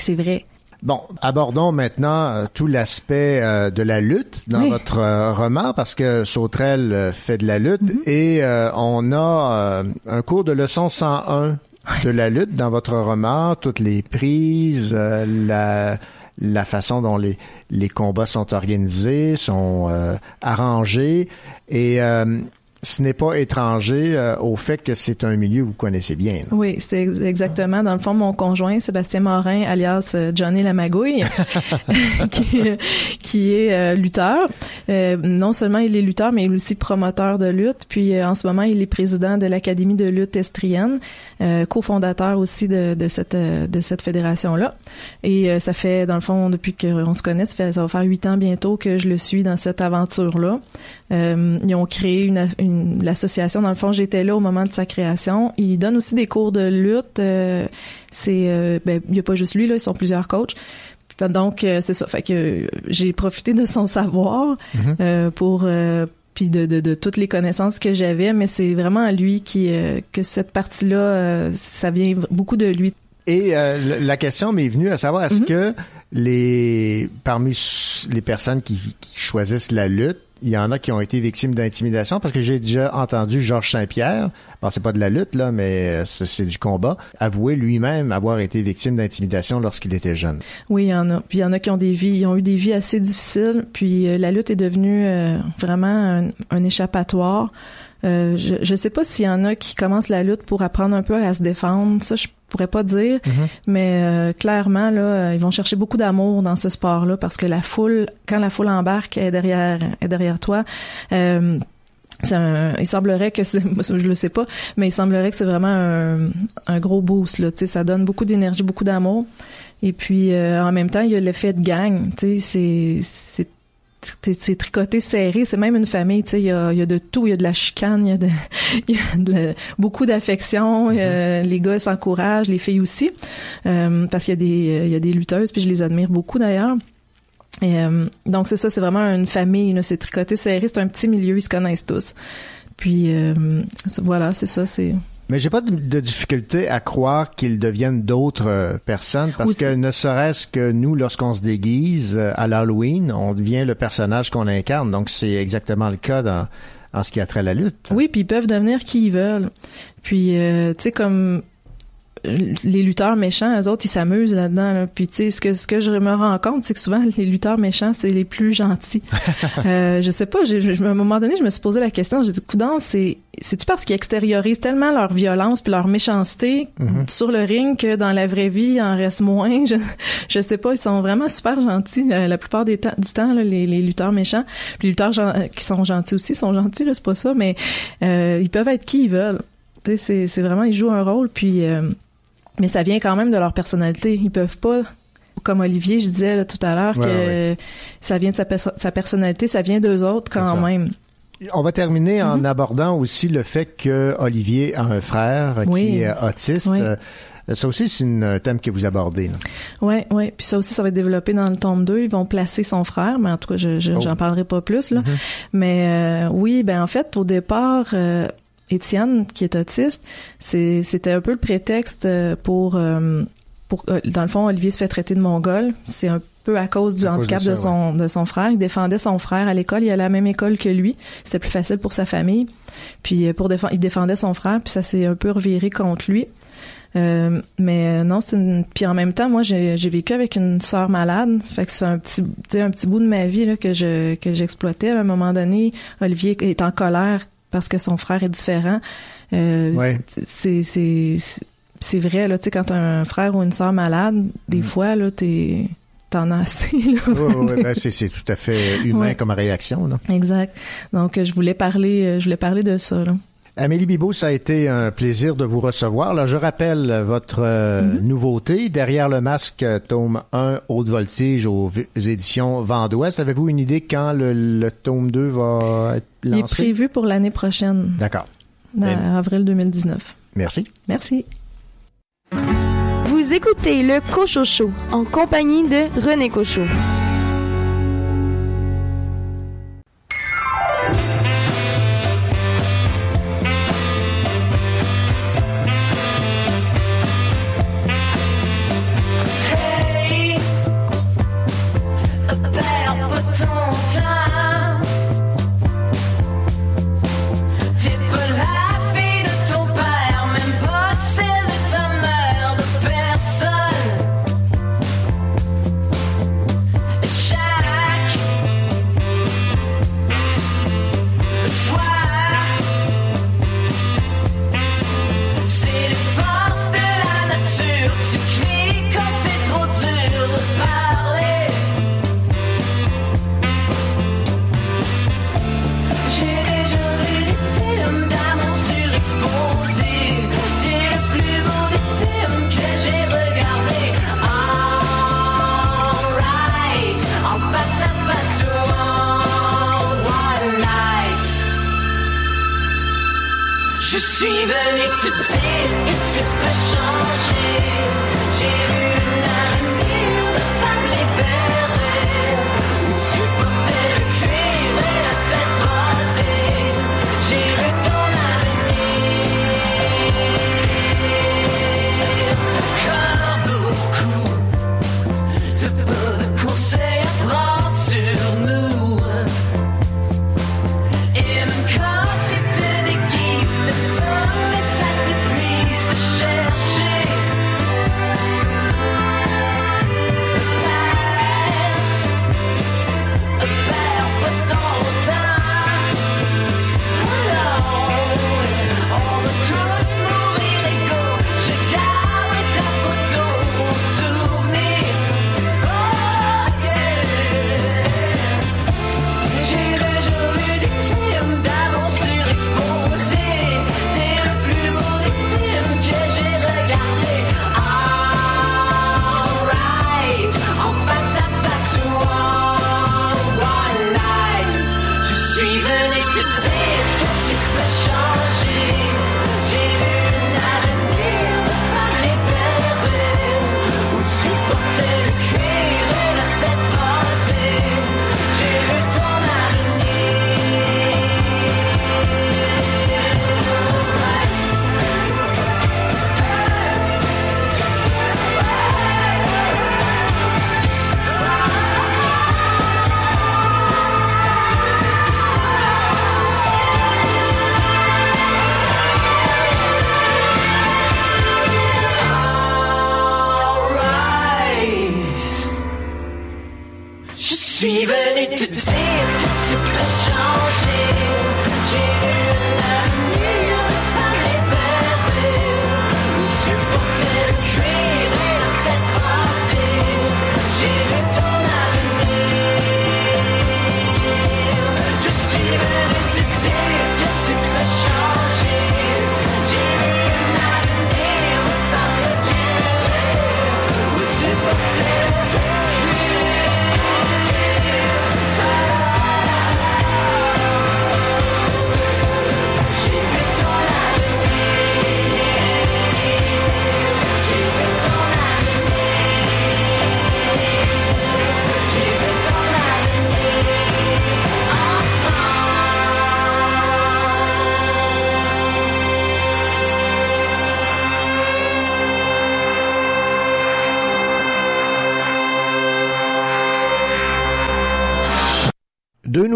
c'est vrai. Bon, abordons maintenant euh, tout l'aspect euh, de la lutte dans Oui. votre euh, roman parce que Sauterelle fait de la lutte et euh, on a euh, un cours de leçon 101 de la lutte dans votre roman, toutes les prises, euh, la la façon dont les les combats sont organisés, sont euh, arrangés et euh, ce n'est pas étranger euh, au fait que c'est un milieu que vous connaissez bien. là. Oui, c'est ex- exactement. Dans le fond, mon conjoint, Sébastien Morin, alias euh, Johnny Lamagouille, qui, qui est euh, lutteur. Euh, non seulement il est lutteur, mais il est aussi promoteur de lutte. Puis euh, en ce moment, il est président de l'Académie de lutte estrienne, euh, cofondateur aussi de, de cette euh, de cette fédération-là. Et euh, ça fait, dans le fond, depuis qu'on se connaît, ça, fait, ça va faire huit ans bientôt que je le suis dans cette aventure-là. Euh, ils ont créé une, une l'association. Dans le fond, j'étais là au moment de sa création. Ils donnent aussi des cours de lutte. c'est, ben, il y a pas juste lui là, ils sont plusieurs coachs. Donc c'est ça. Fait que j'ai profité de son savoir Mhm. euh, pour puis de, de, de toutes les connaissances que j'avais, mais c'est vraiment à lui qui euh, que cette partie-là, euh, ça vient beaucoup de lui. Et euh, la question m'est venue à savoir est-ce Mhm. que les parmi les personnes qui, qui choisissent la lutte, il y en a qui ont été victimes d'intimidation parce que j'ai déjà entendu Georges Saint-Pierre, bon c'est pas de la lutte là, mais euh, c'est du combat, avouer lui-même avoir été victime d'intimidation lorsqu'il était jeune. Oui, il y en a. Puis il y en a qui ont des vies, ils ont eu des vies assez difficiles. Puis euh, la lutte est devenue euh, vraiment un, échappatoire. Je je sais pas s'il y en a qui commencent la lutte pour apprendre un peu à se défendre. Ça, pourrais pas dire. Mais euh, clairement, là, euh, ils vont chercher beaucoup d'amour dans ce sport-là parce que la foule, quand la foule embarque, est derrière, est derrière toi. Euh, c'est un- il semblerait que c'est, je le sais pas, mais il semblerait que c'est vraiment un, un gros boost là. Tu ça donne beaucoup d'énergie, beaucoup d'amour. Et puis euh, en même temps, il y a l'effet de gang. Tu sais, c'est c'est tricoté serré, c'est même une famille, tu sais, il y a, y a de tout, il y a de la chicane, il y a, de, il y a de la- beaucoup d'affection, euh, les gars s'encouragent, les filles aussi, euh, parce qu'il y a des il y a des lutteuses, puis je les admire beaucoup d'ailleurs. Et, euh, donc c'est ça, c'est vraiment une famille, c'est tricoté serré, c'est un petit milieu, ils se connaissent tous. Puis euh, voilà, c'est ça, c'est Mais j'ai pas de, de difficulté à croire qu'ils deviennent d'autres euh, personnes parce Aussi. que ne serait-ce que nous, lorsqu'on se déguise euh, à l'Halloween, on devient le personnage qu'on incarne. Donc c'est exactement le cas dans en ce qui a trait à la lutte. Oui, puis ils peuvent devenir qui ils veulent. Puis, euh, tu sais, comme les lutteurs méchants, eux autres, ils s'amusent là-dedans. là. Puis, tu sais, ce que, ce que je me rends compte, c'est que souvent, les lutteurs méchants, c'est les plus gentils. euh, je sais pas, j'ai- je- à un moment donné, je me suis posé la question, j'ai dit, coudon, c'est, c'est-tu parce qu'ils extériorisent tellement leur violence puis leur méchanceté Mhm. sur le ring que dans la vraie vie, il en reste moins? Je, je sais pas, ils sont vraiment super gentils euh, la plupart des temps, du temps, là, les, les lutteurs méchants. Puis les lutteurs euh, qui sont gentils aussi sont gentils, là, c'est pas ça, mais euh, ils peuvent être qui ils veulent. C'est vraiment, ils jouent un rôle, puis... euh, mais ça vient quand même de leur personnalité. Ils peuvent pas, comme Olivier, je disais là, tout à l'heure, Ouais, que ouais. ça vient de sa, perso- sa personnalité, ça vient d'eux autres quand même. On va terminer en abordant aussi le fait que Olivier a un frère euh, Oui. qui est autiste. Oui. Euh, Ça aussi, c'est un thème que vous abordez. là. Ouais, ouais. Puis ça aussi, ça va être développé dans le tome 2. Ils vont placer son frère, mais en tout cas, je, je- Oh. j'en parlerai pas plus là. Mhm. Mais euh, oui, ben en fait, au départ, euh, Étienne, qui est autiste, c'était un peu le prétexte euh, pour, euh, pour euh, dans le fond, Olivier se fait traiter de mongol. C'est un peu à cause du À cause handicap de ça, de, son de son frère. Il défendait son frère à l'école. Il allait à la même école que lui. C'était plus facile pour sa famille. Puis pour défendre, il défendait son frère. Puis ça s'est un peu reviré contre lui. Euh, mais non, c'est une. Puis en même temps, moi, j'ai vécu avec une sœur malade. Fait que c'est un petit, un bout de ma vie là, que je que j'exploitais. À un moment donné, Olivier est en colère parce que son frère est différent. Euh, Ouais. c'est vrai là. Tu sais, quand un frère ou une sœur malade, des fois là, t'es t'en as assez. Là. Oui, ben, c'est, c'est tout à fait humain Ouais. comme réaction. Là. Exact. Donc, euh, je voulais parler, euh, je voulais parler de ça. Là. Amélie Bibot, ça a été un plaisir de vous recevoir. Là, je rappelle votre euh, Mhm. nouveauté, Derrière le masque, euh, tome 1, Haute Voltige aux éditions Vent d'Ouest. Avez-vous une idée quand le, le tome 2 va être Il est lancé? prévu pour l'année prochaine, D'accord. en Ben- avril 2019. Merci. Merci. Vous écoutez le Cochot Show en compagnie de René Cochot.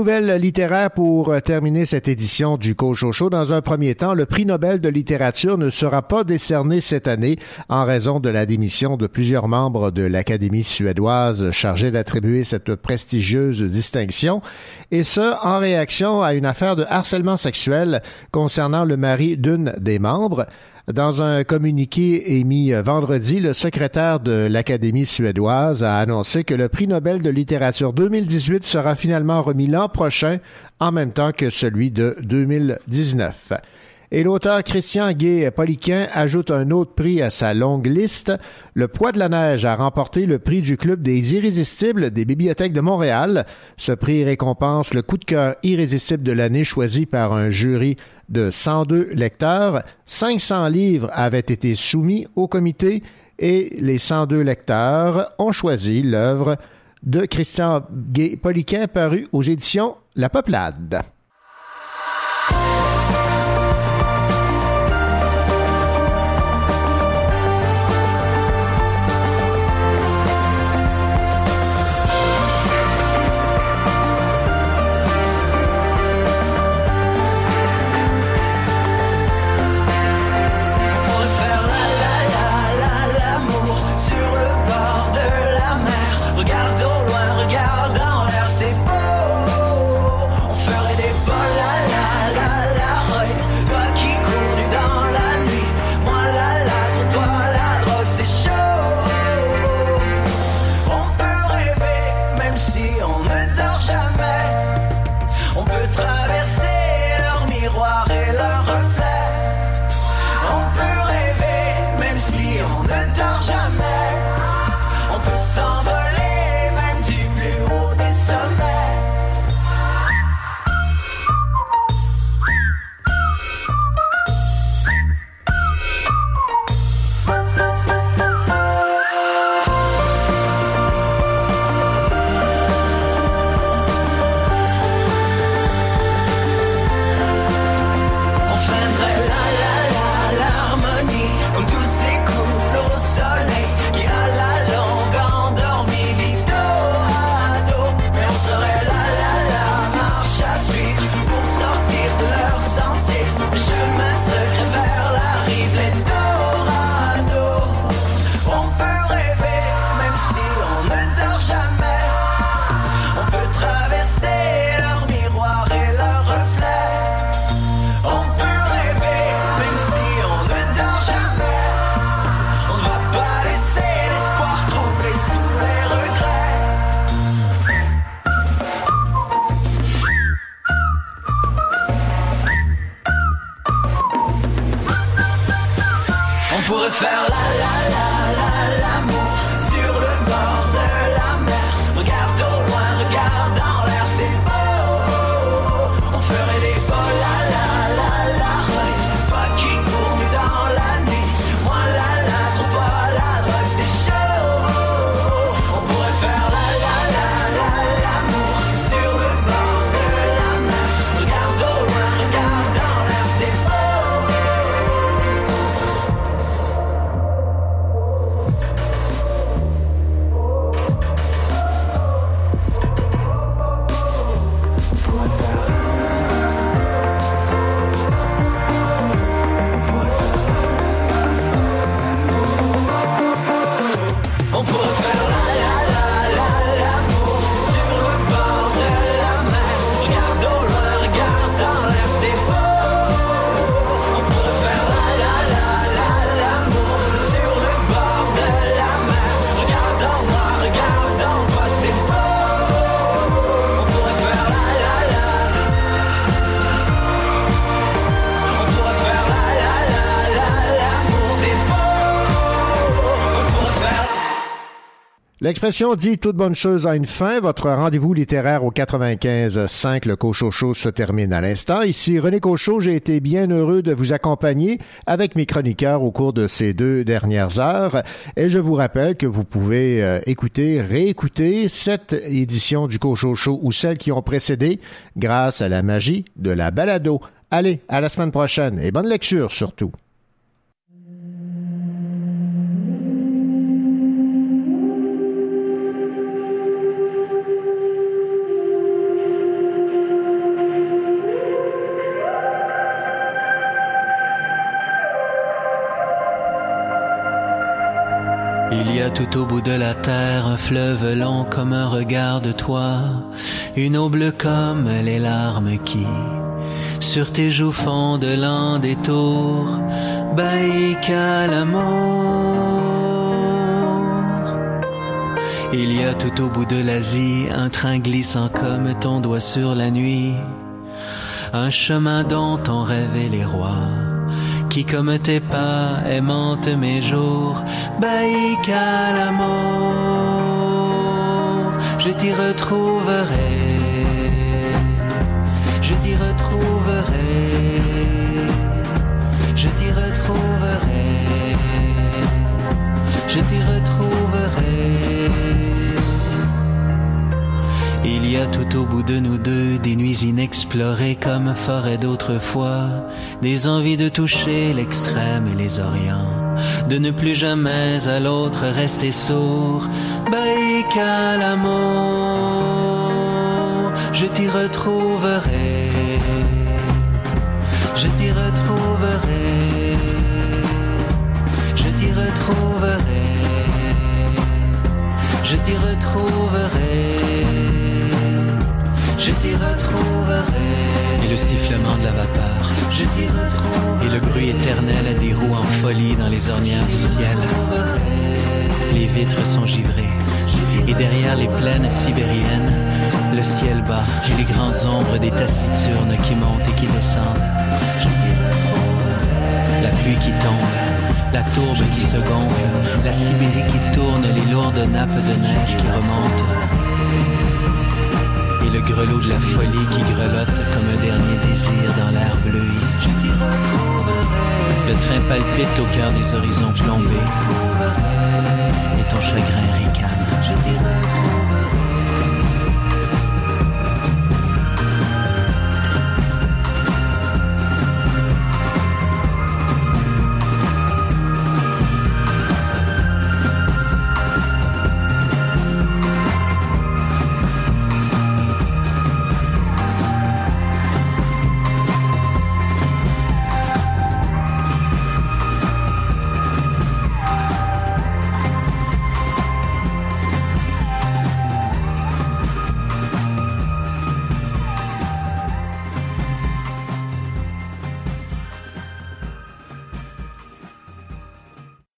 Deux nouvelles littéraires pour euh, terminer cette édition du Cochocho. Dans un premier temps, le prix Nobel de littérature ne sera pas décerné cette année en raison de la démission de plusieurs membres de l'Académie suédoise chargée d'attribuer cette prestigieuse distinction, et ce, en réaction à une affaire de harcèlement sexuel concernant le mari d'une des membres. Dans un communiqué émis vendredi, le secrétaire de l'Académie suédoise a annoncé que le prix Nobel de littérature 2018 sera finalement remis l'an prochain, en même temps que celui de 2019. Et l'auteur Christian Gay-Poliquin ajoute un autre prix à sa longue liste. Le Poids de la neige a remporté le prix du Club des Irrésistibles des Bibliothèques de Montréal. Ce prix récompense le coup de cœur irrésistible de l'année choisi par un jury de 102 lecteurs. 500 livres avaient été soumis au comité et les 102 lecteurs ont choisi l'œuvre de Christian Gay-Poliquin paru aux éditions La Peuplade. L'expression dit toute bonne chose a une fin. Votre rendez-vous littéraire au 95.5, le Cochocho, se termine à l'instant. Ici René Cochot, j'ai été bien heureux de vous accompagner avec mes chroniqueurs au cours de ces deux dernières heures. Et je vous rappelle que vous pouvez euh, écouter, réécouter cette édition du Cochocho ou celles qui ont précédé grâce à la magie de la balado. Allez, à la semaine prochaine et bonne lecture surtout. Tout au bout de la terre un fleuve long comme un regard de toi, une eau bleue comme les larmes qui, sur tes joues font de lents détours, baïque à l'amour. Il y a tout au bout de l'Asie un train glissant comme ton doigt sur la nuit, un chemin dont ont rêvé les rois qui comme tes pas aimante mes jours, baïque à l'amour, je t'y retrouverai, Il y a tout au bout de nous deux des nuits inexplorées comme forêt d'autrefois, des envies de toucher l'extrême et les orients, de ne plus jamais à l'autre rester sourd, baïque à je t'y retrouverai, je t'y retrouverai, je t'y retrouverai, je t'y retrouverai. Je t'y retrouverai. Et le sifflement de la vapeur. Je t'y retrouverai. Et le bruit éternel des roues en folie dans les ornières du ciel. Les vitres sont givrées. Et derrière les plaines sibériennes, le ciel bas et les grandes ombres des taciturnes qui montent et qui descendent. La pluie qui tombe, la tourbe qui se gonfle, la Sibérie qui tourne, les lourdes nappes de neige qui remontent le grelot de la folie qui grelotte comme un dernier désir dans l'air bleu. Le train palpite au cœur des horizons plombés. Et ton chagrin ricane.